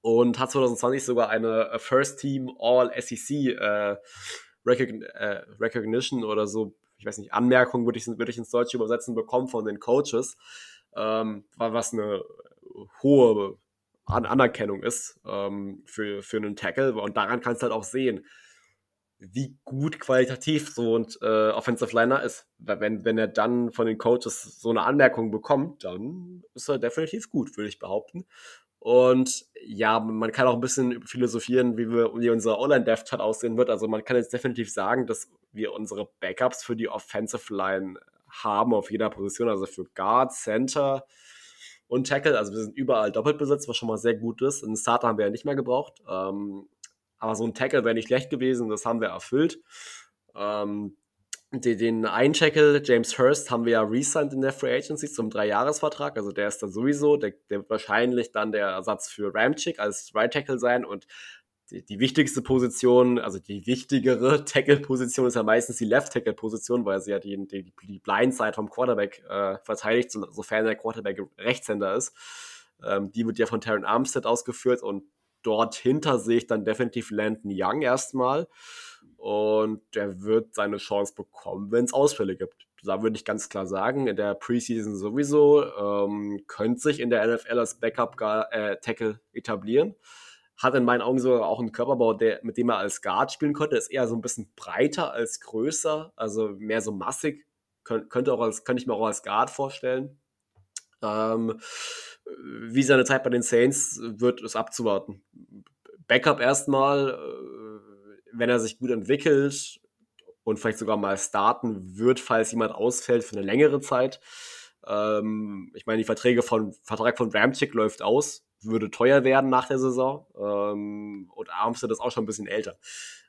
und hat 2020 sogar eine äh, First Team All SEC äh, Recogn äh, Recognition oder so, ich weiß nicht, Anmerkung würde ich, würd ich ins Deutsche übersetzen bekommen von den Coaches, ähm, was eine hohe An Anerkennung ist ähm, für, für einen Tackle und daran kannst du halt auch sehen, wie gut qualitativ so ein äh, Offensive Liner ist. Wenn, wenn er dann von den Coaches so eine Anmerkung bekommt, dann ist er definitiv gut, würde ich behaupten. Und ja, man kann auch ein bisschen philosophieren, wie, wir, wie unser Online-Dev-Chat aussehen wird. Also man kann jetzt definitiv sagen, dass wir unsere Backups für die Offensive Line haben auf jeder Position, also für Guard, Center und Tackle. Also wir sind überall doppelt besetzt, was schon mal sehr gut ist. Einen Starter haben wir ja nicht mehr gebraucht. Ähm, aber so ein Tackle wäre nicht schlecht gewesen, das haben wir erfüllt. Ähm, den Tackle, James Hurst, haben wir ja resigned in der Free Agency zum Dreijahresvertrag. Also der ist dann sowieso, der, der wird wahrscheinlich dann der Ersatz für Ramchick als Right Tackle sein. Und die, die wichtigste Position, also die wichtigere Tackle-Position ist ja meistens die Left-Tackle-Position, weil sie ja die, die, die Blindside vom Quarterback äh, verteidigt, sofern der Quarterback Rechtshänder ist. Ähm, die wird ja von Terran Armstead ausgeführt und dort hinter sehe ich dann definitiv Landon Young erstmal. Und der wird seine Chance bekommen, wenn es Ausfälle gibt. Da würde ich ganz klar sagen, in der Preseason sowieso ähm, könnte sich in der NFL als Backup-Tackle äh, etablieren. Hat in meinen Augen sogar auch einen Körperbau, der, mit dem er als Guard spielen konnte. Ist eher so ein bisschen breiter als größer, also mehr so massig. Kön könnte, auch als, könnte ich mir auch als Guard vorstellen. Ähm, wie seine Zeit bei den Saints wird, es abzuwarten. Backup erstmal, äh, wenn er sich gut entwickelt und vielleicht sogar mal starten wird, falls jemand ausfällt für eine längere Zeit. Ähm, ich meine, die Verträge von Vertrag von Ramchick läuft aus, würde teuer werden nach der Saison. Ähm, und Armstead ist auch schon ein bisschen älter.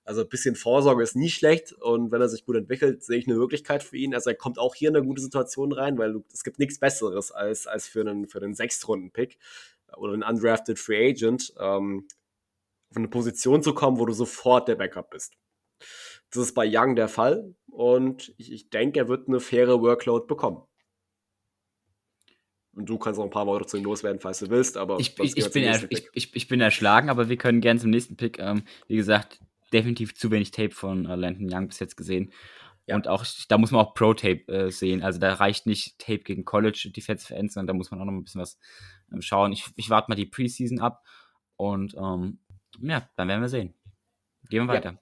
Also ein bisschen Vorsorge ist nie schlecht und wenn er sich gut entwickelt, sehe ich eine Möglichkeit für ihn. Also er kommt auch hier in eine gute Situation rein, weil es gibt nichts Besseres als, als für einen, für einen Sechstrunden-Pick oder einen undrafted Free Agent, ähm, auf eine Position zu kommen, wo du sofort der Backup bist. Das ist bei Young der Fall und ich, ich denke, er wird eine faire Workload bekommen. Und du kannst noch ein paar Worte zu ihm loswerden, falls du willst, aber ich, ich, ich bin, er, ich, ich, bin erschlagen, aber wir können gerne zum nächsten Pick. Ähm, wie gesagt, definitiv zu wenig Tape von äh, Landon Young bis jetzt gesehen. Ja. Und auch, da muss man auch Pro-Tape äh, sehen. Also da reicht nicht Tape gegen College Defensive Ends, sondern da muss man auch noch ein bisschen was ähm, schauen. Ich, ich warte mal die Preseason ab und ähm, ja, dann werden wir sehen. Gehen wir weiter. Ja.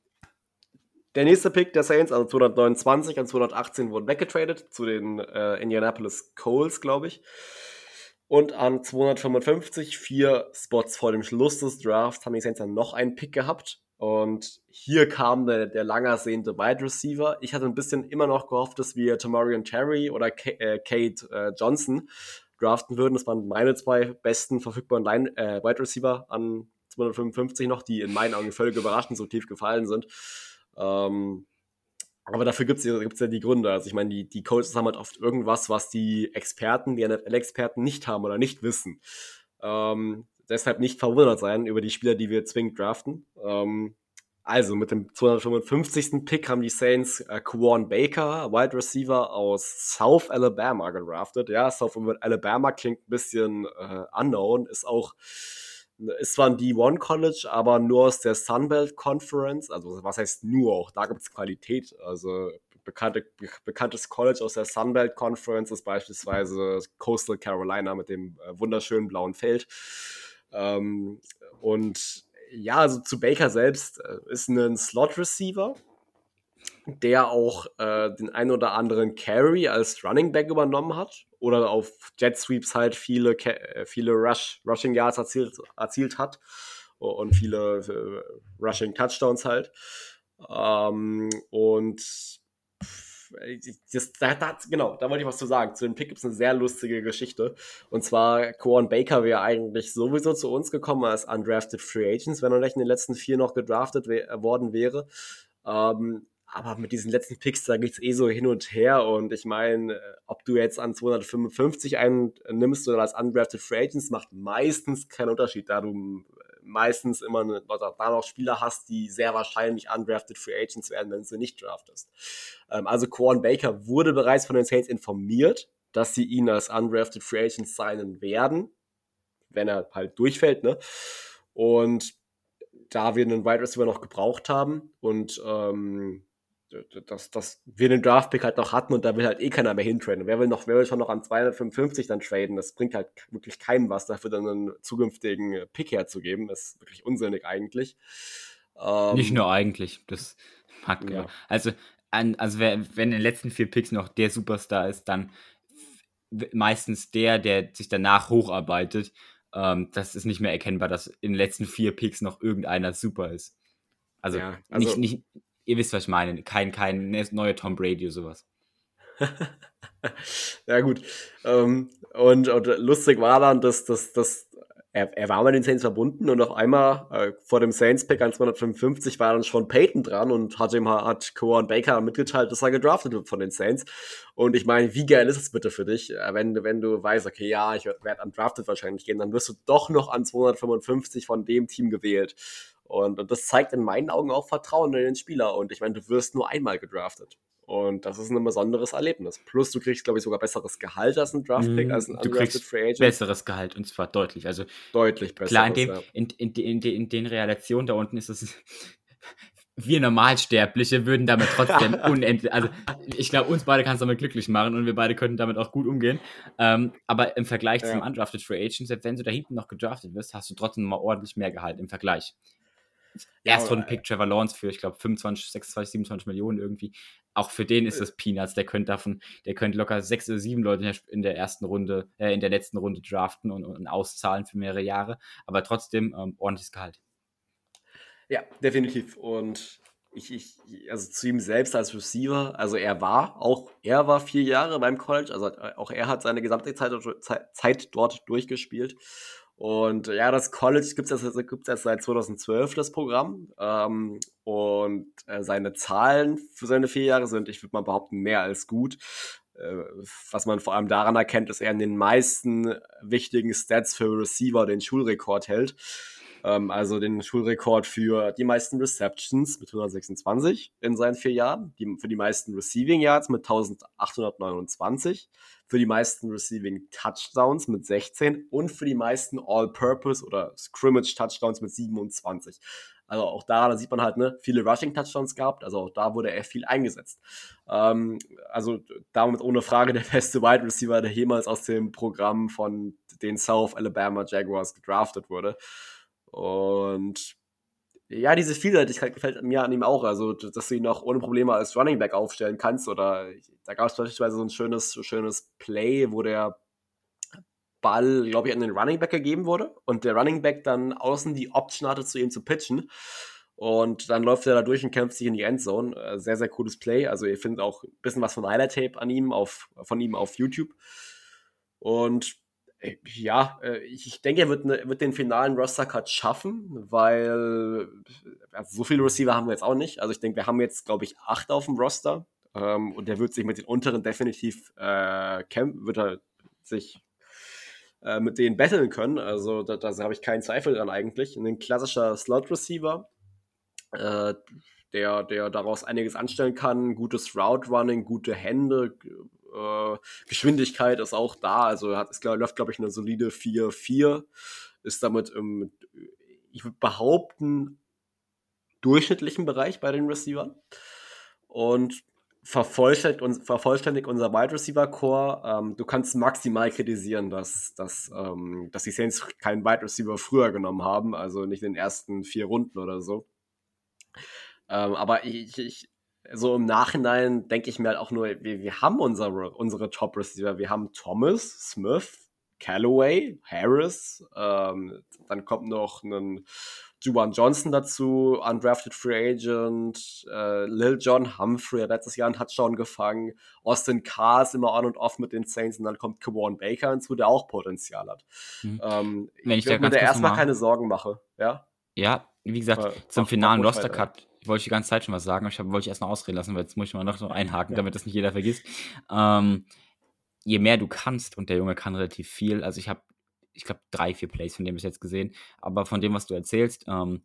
Der nächste Pick der Saints, also 229 und 218, wurden weggetradet zu den äh, Indianapolis Colts, glaube ich. Und an 255, vier Spots vor dem Schluss des Drafts, haben die Saints dann noch einen Pick gehabt. Und hier kam der, der lang ersehnte Wide Receiver. Ich hatte ein bisschen immer noch gehofft, dass wir Tamarian Terry oder K äh, Kate äh, Johnson draften würden. Das waren meine zwei besten verfügbaren Line, äh, Wide Receiver an 255 noch, die in meinen Augen völlig überraschend so tief gefallen sind. Ähm, aber dafür gibt es ja die Gründe. Also ich meine, die, die Coaches haben halt oft irgendwas, was die Experten, die NFL-Experten nicht haben oder nicht wissen. Ähm, deshalb nicht verwundert sein über die Spieler, die wir zwingend draften. Ähm, also mit dem 255. Pick haben die Saints äh, Quan Baker, Wide Receiver aus South Alabama gedraftet. Ja, South Alabama klingt ein bisschen äh, unknown, ist auch ist zwar ein D1 College, aber nur aus der Sunbelt Conference. Also was heißt nur auch? Da gibt es Qualität. Also bekannte, bekanntes College aus der Sunbelt Conference ist beispielsweise Coastal Carolina mit dem äh, wunderschönen blauen Feld. Ähm, und ja, also zu Baker selbst äh, ist ein Slot-Receiver, der auch äh, den ein oder anderen Carry als Running Back übernommen hat oder auf Jet Sweeps halt viele, äh, viele Rush, Rushing Yards erzielt, erzielt hat und viele äh, Rushing Touchdowns halt. Ähm, und das, da, da, genau, da wollte ich was zu sagen. Zu dem Pick gibt es eine sehr lustige Geschichte. Und zwar, Quan Baker wäre eigentlich sowieso zu uns gekommen als undrafted Free Agents, wenn er nicht in den letzten vier noch gedraftet worden wäre. Ähm, aber mit diesen letzten Picks, da geht es eh so hin und her. Und ich meine, ob du jetzt an 255 einen nimmst oder als undrafted Free Agents, macht meistens keinen Unterschied, da du meistens immer eine, da noch Spieler hast, die sehr wahrscheinlich undrafted Free Agents werden, wenn du sie nicht draftest. Ähm, also Quan Baker wurde bereits von den Saints informiert, dass sie ihn als undrafted Free Agent signen werden, wenn er halt durchfällt, ne? Und da wir einen Wide Receiver noch gebraucht haben und ähm, dass, dass wir den Draftpick halt noch hatten und da will halt eh keiner mehr hintraden. Wer will noch, wer will schon noch an 255 dann traden? Das bringt halt wirklich keinem was, dafür dann einen zukünftigen Pick herzugeben. Das ist wirklich unsinnig eigentlich. Ähm, Nicht nur eigentlich, das mag ja. Also, an, also wer, wenn in den letzten vier Picks noch der Superstar ist, dann meistens der, der sich danach hocharbeiten. Ähm, das ist nicht mehr erkennbar, dass in den letzten vier Picks noch irgendeiner super ist. Also, ja, also nicht, nicht, ihr wisst, was ich meine. Kein, kein neuer Tom Brady oder sowas. ja, gut. Ähm, und, und, lustig war dann, dass, dass, dass er, er war mit den Saints verbunden und auf einmal äh, vor dem Saints-Pick an 255 war dann schon Peyton dran und hat ihm hat Cohen Baker mitgeteilt, dass er gedraftet wird von den Saints. Und ich meine, wie geil ist es bitte für dich, äh, wenn, wenn du weißt, okay, ja, ich werde an Drafted wahrscheinlich gehen, dann wirst du doch noch an 255 von dem Team gewählt. Und, und das zeigt in meinen Augen auch Vertrauen in den Spieler. Und ich meine, du wirst nur einmal gedraftet. Und das ist ein besonderes Erlebnis. Plus, du kriegst, glaube ich, sogar besseres Gehalt als ein Draftpick, mm, als ein du kriegst Free Agent. Besseres Gehalt und zwar deutlich. Also deutlich besser. Klar, in, dem, ja. in, in, in, in, den Relationen da unten ist es. wir Normalsterbliche würden damit trotzdem unendlich. Also, ich glaube, uns beide kannst du damit glücklich machen und wir beide könnten damit auch gut umgehen. Ähm, aber im Vergleich ja. zum Undrafted Free Agent, selbst wenn du da hinten noch gedraftet wirst, hast du trotzdem mal ordentlich mehr Gehalt im Vergleich. Erstrunden-Pick Trevor Lawrence für, ich glaube, 25, 26, 27 Millionen irgendwie. Auch für den ist das Peanuts. Der könnte davon, der könnte locker sechs oder sieben Leute in der ersten Runde, äh, in der letzten Runde draften und, und auszahlen für mehrere Jahre. Aber trotzdem ähm, ordentliches Gehalt. Ja, definitiv. Und ich, ich, also zu ihm selbst als Receiver, also er war, auch er war vier Jahre beim College, also auch er hat seine gesamte Zeit, Zeit dort durchgespielt. Und ja, das College gibt es erst, gibt's erst seit 2012, das Programm. Ähm, und äh, seine Zahlen für seine vier Jahre sind, ich würde mal behaupten, mehr als gut. Äh, was man vor allem daran erkennt, dass er in den meisten wichtigen Stats für Receiver den Schulrekord hält. Ähm, also den Schulrekord für die meisten Receptions mit 126 in seinen vier Jahren, die, für die meisten Receiving Yards mit 1829 für die meisten Receiving Touchdowns mit 16 und für die meisten All-Purpose oder Scrimmage Touchdowns mit 27. Also auch da, da sieht man halt, ne, viele Rushing Touchdowns gehabt, also auch da wurde er viel eingesetzt. Ähm, also damit ohne Frage der beste Wide Receiver, der jemals aus dem Programm von den South Alabama Jaguars gedraftet wurde. Und ja, diese Vielseitigkeit gefällt mir an ihm auch. Also, dass du ihn auch ohne Probleme als Running Back aufstellen kannst. Oder da gab es beispielsweise so ein schönes, schönes Play, wo der Ball, glaube ich, an den Running Back gegeben wurde und der Running Back dann außen die Option hatte, zu ihm zu pitchen. Und dann läuft er da durch und kämpft sich in die Endzone. Äh, sehr, sehr cooles Play. Also, ihr findet auch ein bisschen was von Highlight Tape an ihm auf, von ihm auf YouTube. Und ja, äh, ich denke, er wird, ne, wird den finalen Roster-Cut schaffen, weil also so viele Receiver haben wir jetzt auch nicht. Also ich denke, wir haben jetzt, glaube ich, acht auf dem Roster ähm, und der wird sich mit den unteren definitiv äh, camp, wird er sich äh, mit denen battlen können. Also da, da habe ich keinen Zweifel dran eigentlich. Ein klassischer Slot-Receiver, äh, der, der daraus einiges anstellen kann, gutes Route-Running, gute Hände, äh, Geschwindigkeit ist auch da. Also hat, es läuft, glaube ich, eine solide 4-4. Ist damit im, ich würde behaupten, durchschnittlichen Bereich bei den Receivern. Und vervollständigt, vervollständigt unser Wide Receiver Core. Ähm, du kannst maximal kritisieren, dass, dass, ähm, dass die Saints keinen Wide Receiver früher genommen haben, also nicht in den ersten vier Runden oder so. Ähm, aber ich, ich, so im Nachhinein denke ich mir halt auch nur, wir, wir haben unsere, unsere Top-Receiver. Wir haben Thomas, Smith, Callaway, Harris, ähm, dann kommt noch ein Juwan Johnson dazu, undrafted Free Agent, äh, Lil John Humphrey hat letztes Jahr einen Touchdown gefangen, Austin Carr ist immer on und off mit den Saints und dann kommt Kawan Baker hinzu, der auch Potenzial hat. Mhm. Ähm, Wenn ich, ich mir da erstmal keine Sorgen mache, ja? Ja, wie gesagt, äh, zum finalen Roster-Cut wollte ich die ganze Zeit schon was sagen, aber ich hab, wollte ich erst noch ausreden lassen, weil jetzt muss ich mal noch so einhaken, ja. damit das nicht jeder vergisst. Ähm, je mehr du kannst, und der Junge kann relativ viel, also ich habe, ich glaube, drei, vier Plays von dem bis jetzt gesehen, aber von dem, was du erzählst, ähm,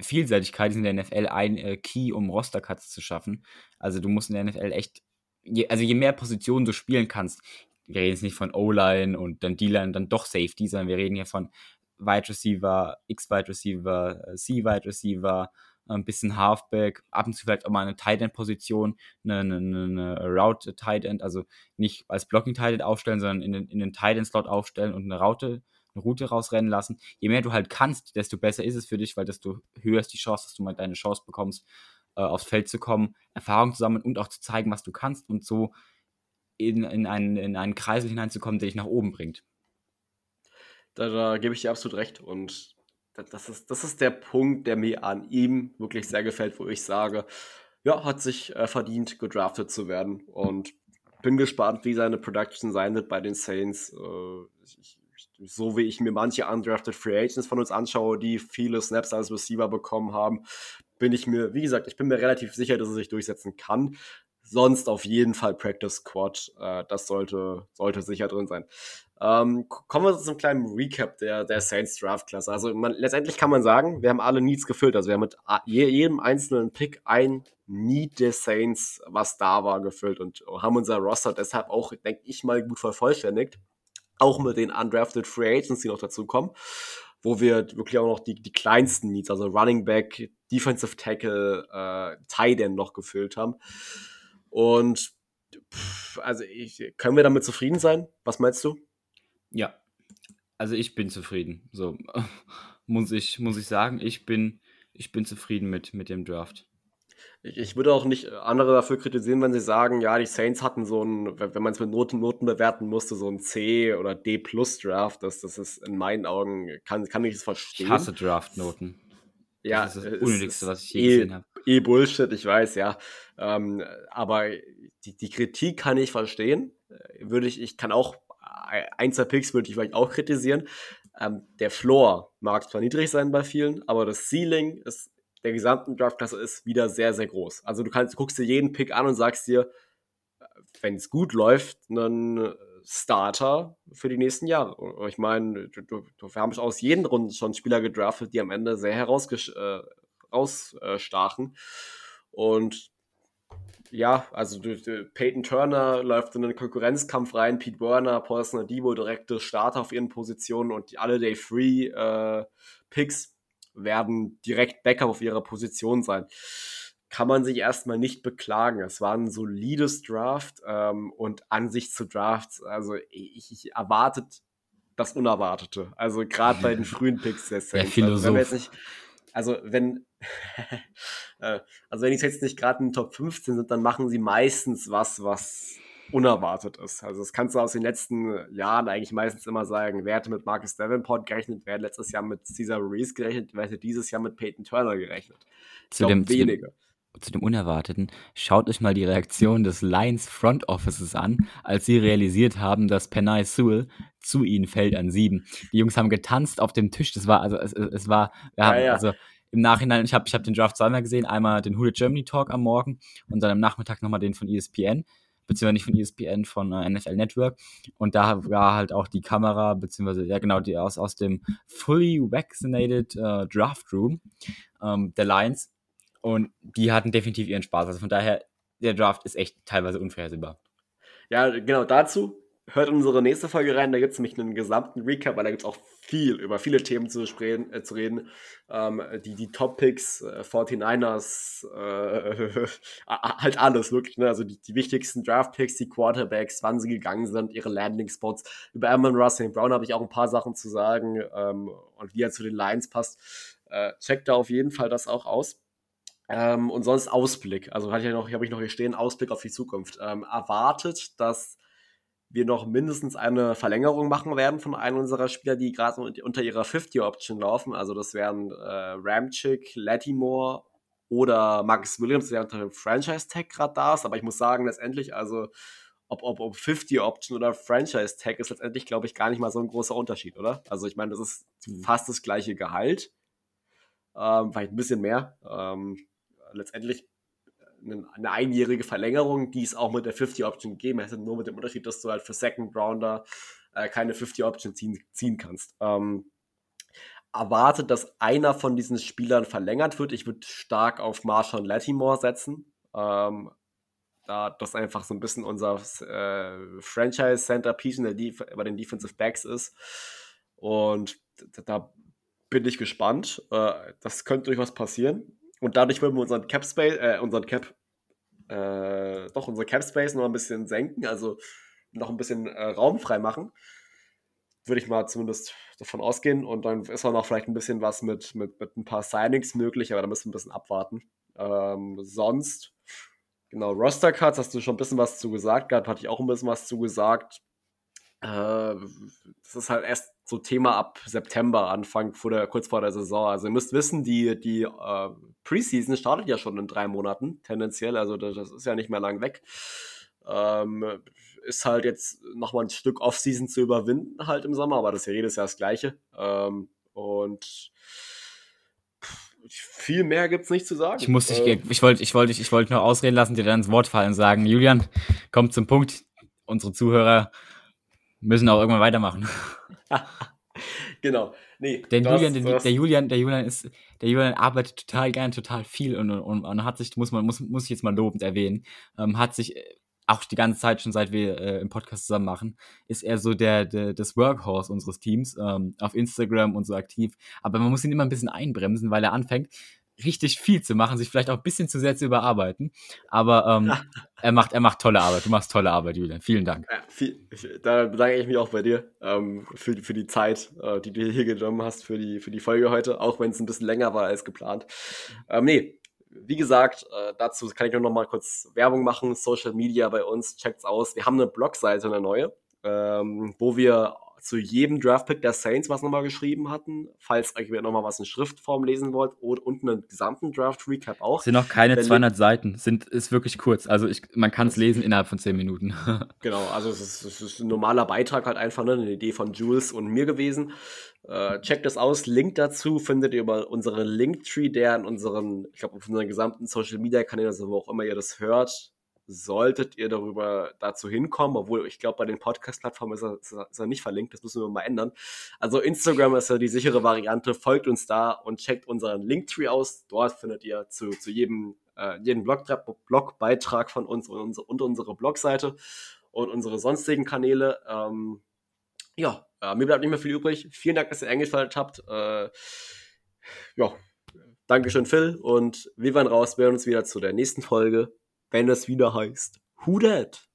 Vielseitigkeit ist in der NFL ein äh, Key, um Roster-Cuts zu schaffen. Also du musst in der NFL echt, je, also je mehr Positionen du spielen kannst, wir reden jetzt nicht von O-Line und dann D-Line, dann doch Safety, sondern wir reden hier von Wide Receiver, X-Wide Receiver, äh, C-Wide Receiver, ein bisschen Halfback, ab und zu vielleicht auch mal eine Tight End Position, eine, eine, eine Route Tight End, also nicht als Blocking Tight End aufstellen, sondern in den, in den Tight End Slot aufstellen und eine Route, eine Route rausrennen lassen. Je mehr du halt kannst, desto besser ist es für dich, weil desto höher ist die Chance, dass du mal deine Chance bekommst, äh, aufs Feld zu kommen, Erfahrung zu sammeln und auch zu zeigen, was du kannst und so in, in, einen, in einen Kreisel hineinzukommen, der dich nach oben bringt. Da, da gebe ich dir absolut recht und das ist, das ist der Punkt, der mir an ihm wirklich sehr gefällt, wo ich sage, ja, hat sich äh, verdient, gedraftet zu werden. Und bin gespannt, wie seine Production sein wird bei den Saints. Äh, ich, so wie ich mir manche undrafted Free Agents von uns anschaue, die viele Snaps als Receiver bekommen haben, bin ich mir, wie gesagt, ich bin mir relativ sicher, dass er sich durchsetzen kann. Sonst auf jeden Fall Practice Squad. Äh, das sollte, sollte sicher drin sein. Ähm, kommen wir zu einem kleinen Recap der, der Saints Draft-Klasse. Also man, letztendlich kann man sagen, wir haben alle Needs gefüllt. Also wir haben mit jedem einzelnen Pick ein Need der Saints, was da war, gefüllt und haben unser Roster deshalb auch, denke ich mal, gut vervollständigt. Auch mit den undrafted Free Agents, die noch dazu kommen, wo wir wirklich auch noch die, die kleinsten Needs, also Running Back, Defensive Tackle, äh, Tight End noch gefüllt haben. Und pff, also ich, können wir damit zufrieden sein? Was meinst du? Ja, also ich bin zufrieden. So muss ich, muss ich sagen, ich bin, ich bin zufrieden mit, mit dem Draft. Ich, ich würde auch nicht andere dafür kritisieren, wenn sie sagen, ja, die Saints hatten so ein, wenn man es mit Noten, Noten bewerten musste, so ein C oder D plus Draft. Das, das ist in meinen Augen, kann, kann ich es verstehen. Ich hasse Draft-Noten. Ja, das ist das Unnötigste, was ich je eh, gesehen habe. Eh Bullshit, ich weiß, ja. Ähm, aber die, die Kritik kann ich verstehen. Würde ich, ich kann auch ein, zwei Picks würde ich vielleicht auch kritisieren. Ähm, der Floor mag zwar niedrig sein bei vielen, aber das Ceiling ist der gesamten Draftklasse ist wieder sehr, sehr groß. Also du kannst, du guckst dir jeden Pick an und sagst dir, wenn es gut läuft, einen Starter für die nächsten Jahre. Ich meine, wir haben aus jeden Runden schon Spieler gedraftet, die am Ende sehr herausstachen. Äh, und ja, also Peyton Turner läuft in einen Konkurrenzkampf rein, Pete Werner, Paulson Debo direkte Starter auf ihren Positionen und alle Day Free äh, Picks werden direkt Backup auf ihrer Position sein. Kann man sich erstmal nicht beklagen. Es war ein solides Draft ähm, und an sich zu Drafts, also ich, ich erwartet das Unerwartete. Also gerade bei den frühen Picks der Saints. Der Also, wenn nicht, also wenn äh, also wenn die jetzt nicht gerade in den Top 15 sind, dann machen sie meistens was, was unerwartet ist. Also das kannst du aus den letzten Jahren eigentlich meistens immer sagen. Wer hätte mit Marcus Davenport gerechnet? Wer hat letztes Jahr mit Cesar Ruiz gerechnet? Wer hätte dieses Jahr mit Peyton Turner gerechnet? Ich zu dem, wenige. Zu zu dem Unerwarteten, schaut euch mal die Reaktion des Lions Front Offices an, als sie realisiert haben, dass Penay Sewell zu ihnen fällt an sieben. Die Jungs haben getanzt auf dem Tisch. Das war, also es, es war, wir haben, ja, ja. also im Nachhinein, ich habe ich hab den Draft zweimal gesehen, einmal den Hooded Germany Talk am Morgen und dann am Nachmittag nochmal den von ESPN, beziehungsweise nicht von ESPN, von äh, NFL Network. Und da war halt auch die Kamera, beziehungsweise, ja genau, die aus, aus dem Fully Vaccinated äh, Draft Room ähm, der Lions. Und die hatten definitiv ihren Spaß. Also von daher, der Draft ist echt teilweise unvorhersehbar. Ja, genau dazu hört unsere nächste Folge rein. Da gibt es nämlich einen gesamten Recap, weil da gibt es auch viel über viele Themen zu, sprechen, äh, zu reden. Ähm, die die Top-Picks, äh, 49ers, äh, halt alles wirklich. Ne? Also die, die wichtigsten Draft-Picks, die Quarterbacks, wann sie gegangen sind, ihre Landing-Spots. Über Amon Russell Brown habe ich auch ein paar Sachen zu sagen ähm, und wie er zu den Lions passt. Äh, checkt da auf jeden Fall das auch aus. Ähm, und sonst Ausblick. Also hatte ich ja noch, habe ich noch hier stehen, Ausblick auf die Zukunft. Ähm, erwartet, dass wir noch mindestens eine Verlängerung machen werden von einem unserer Spieler, die gerade unter ihrer 50-Option laufen. Also das wären äh, Ramchick, Latimore oder Marcus Williams, der unter dem Franchise-Tag gerade da ist. Aber ich muss sagen, letztendlich, also ob, ob, ob 50-Option oder Franchise-Tag ist letztendlich, glaube ich, gar nicht mal so ein großer Unterschied, oder? Also ich meine, das ist mhm. fast das gleiche Gehalt. Ähm, vielleicht ein bisschen mehr. Ähm, letztendlich eine einjährige Verlängerung, die es auch mit der 50-Option gegeben hätte, nur mit dem Unterschied, dass du halt für Second Rounder äh, keine 50-Option ziehen, ziehen kannst. Ähm, erwartet, dass einer von diesen Spielern verlängert wird. Ich würde stark auf Marshall Latimore setzen. Ähm, da das einfach so ein bisschen unser äh, Franchise-Centerpiece bei den Defensive Backs ist. Und da bin ich gespannt. Äh, das könnte durchaus passieren. Und dadurch würden wir unseren Cap Space, äh, unseren Cap, äh, doch unsere Cap Space noch ein bisschen senken, also noch ein bisschen äh, Raum frei machen. Würde ich mal zumindest davon ausgehen. Und dann ist auch noch vielleicht ein bisschen was mit, mit, mit ein paar Signings möglich, aber da müssen wir ein bisschen abwarten. Ähm, sonst, genau, Roster Cuts, hast du schon ein bisschen was zu gesagt gehabt, hatte ich auch ein bisschen was zu gesagt. Äh, das ist halt erst so Thema ab September, Anfang vor der, kurz vor der Saison. Also ihr müsst wissen, die, die äh, Preseason startet ja schon in drei Monaten, tendenziell. Also das, das ist ja nicht mehr lang weg. Ähm, ist halt jetzt nochmal ein Stück Off-Season zu überwinden, halt im Sommer, aber das ist ja jedes Jahr das Gleiche. Ähm, und viel mehr gibt es nicht zu sagen. Ich muss dich, äh, ich wollte ich wollt, ich wollt nur ausreden lassen, dir dann ins Wort fallen sagen, Julian, komm zum Punkt. Unsere Zuhörer müssen auch irgendwann weitermachen. genau. Nee, der, Julian, der, der, Julian, der Julian ist, der Julian arbeitet total gern, total viel und, und, und hat sich, muss man, muss, muss ich jetzt mal lobend erwähnen, ähm, hat sich auch die ganze Zeit schon seit wir äh, im Podcast zusammen machen, ist er so der, der das Workhorse unseres Teams, ähm, auf Instagram und so aktiv. Aber man muss ihn immer ein bisschen einbremsen, weil er anfängt, richtig viel zu machen, sich vielleicht auch ein bisschen zu sehr zu überarbeiten. Aber ähm, er, macht, er macht tolle Arbeit. Du machst tolle Arbeit, Julian. Vielen Dank. Ja, viel, da bedanke ich mich auch bei dir ähm, für, für die Zeit, äh, die du hier genommen hast für die, für die Folge heute, auch wenn es ein bisschen länger war als geplant. Ähm, nee, wie gesagt, äh, dazu kann ich nur noch mal kurz Werbung machen. Social Media bei uns, checkt's aus. Wir haben eine Blogseite, eine neue, ähm, wo wir zu jedem Draftpick der Saints was nochmal geschrieben hatten. Falls euch nochmal was in Schriftform lesen wollt und unten einen gesamten Draft-Recap auch. Es sind noch keine Der 200 Seiten, sind, ist wirklich kurz. Also ich, man kann es lesen innerhalb von 10 Minuten. genau, also es ist, es ist, ein normaler Beitrag halt einfach, ne? eine Idee von Jules und mir gewesen. Äh, checkt das aus. Link dazu findet ihr über unseren Linktree, der in unseren, ich glaube, auf unseren gesamten Social Media Kanälen, also wo auch immer ihr das hört, solltet ihr darüber dazu hinkommen, obwohl ich glaube, bei den Podcast-Plattformen ist ist er nicht verlinkt, das müssen wir mal ändern. Also Instagram ist ja die sichere Variante, folgt uns da und checkt unseren Linktree aus. Dort findet ihr zu, zu jedem, äh, jeden Blog, Blogbeitrag von uns und, unsere, und unsere Blogseite und unsere sonstigen Kanäle. Ähm, ja, äh, mir bleibt nicht mehr viel übrig. Vielen Dank, dass ihr eingeschaltet habt. Äh, ja, Dankeschön, Phil. Und wir waren raus. Wir hören uns wieder zu der nächsten Folge, wenn es wieder heißt Who Dat?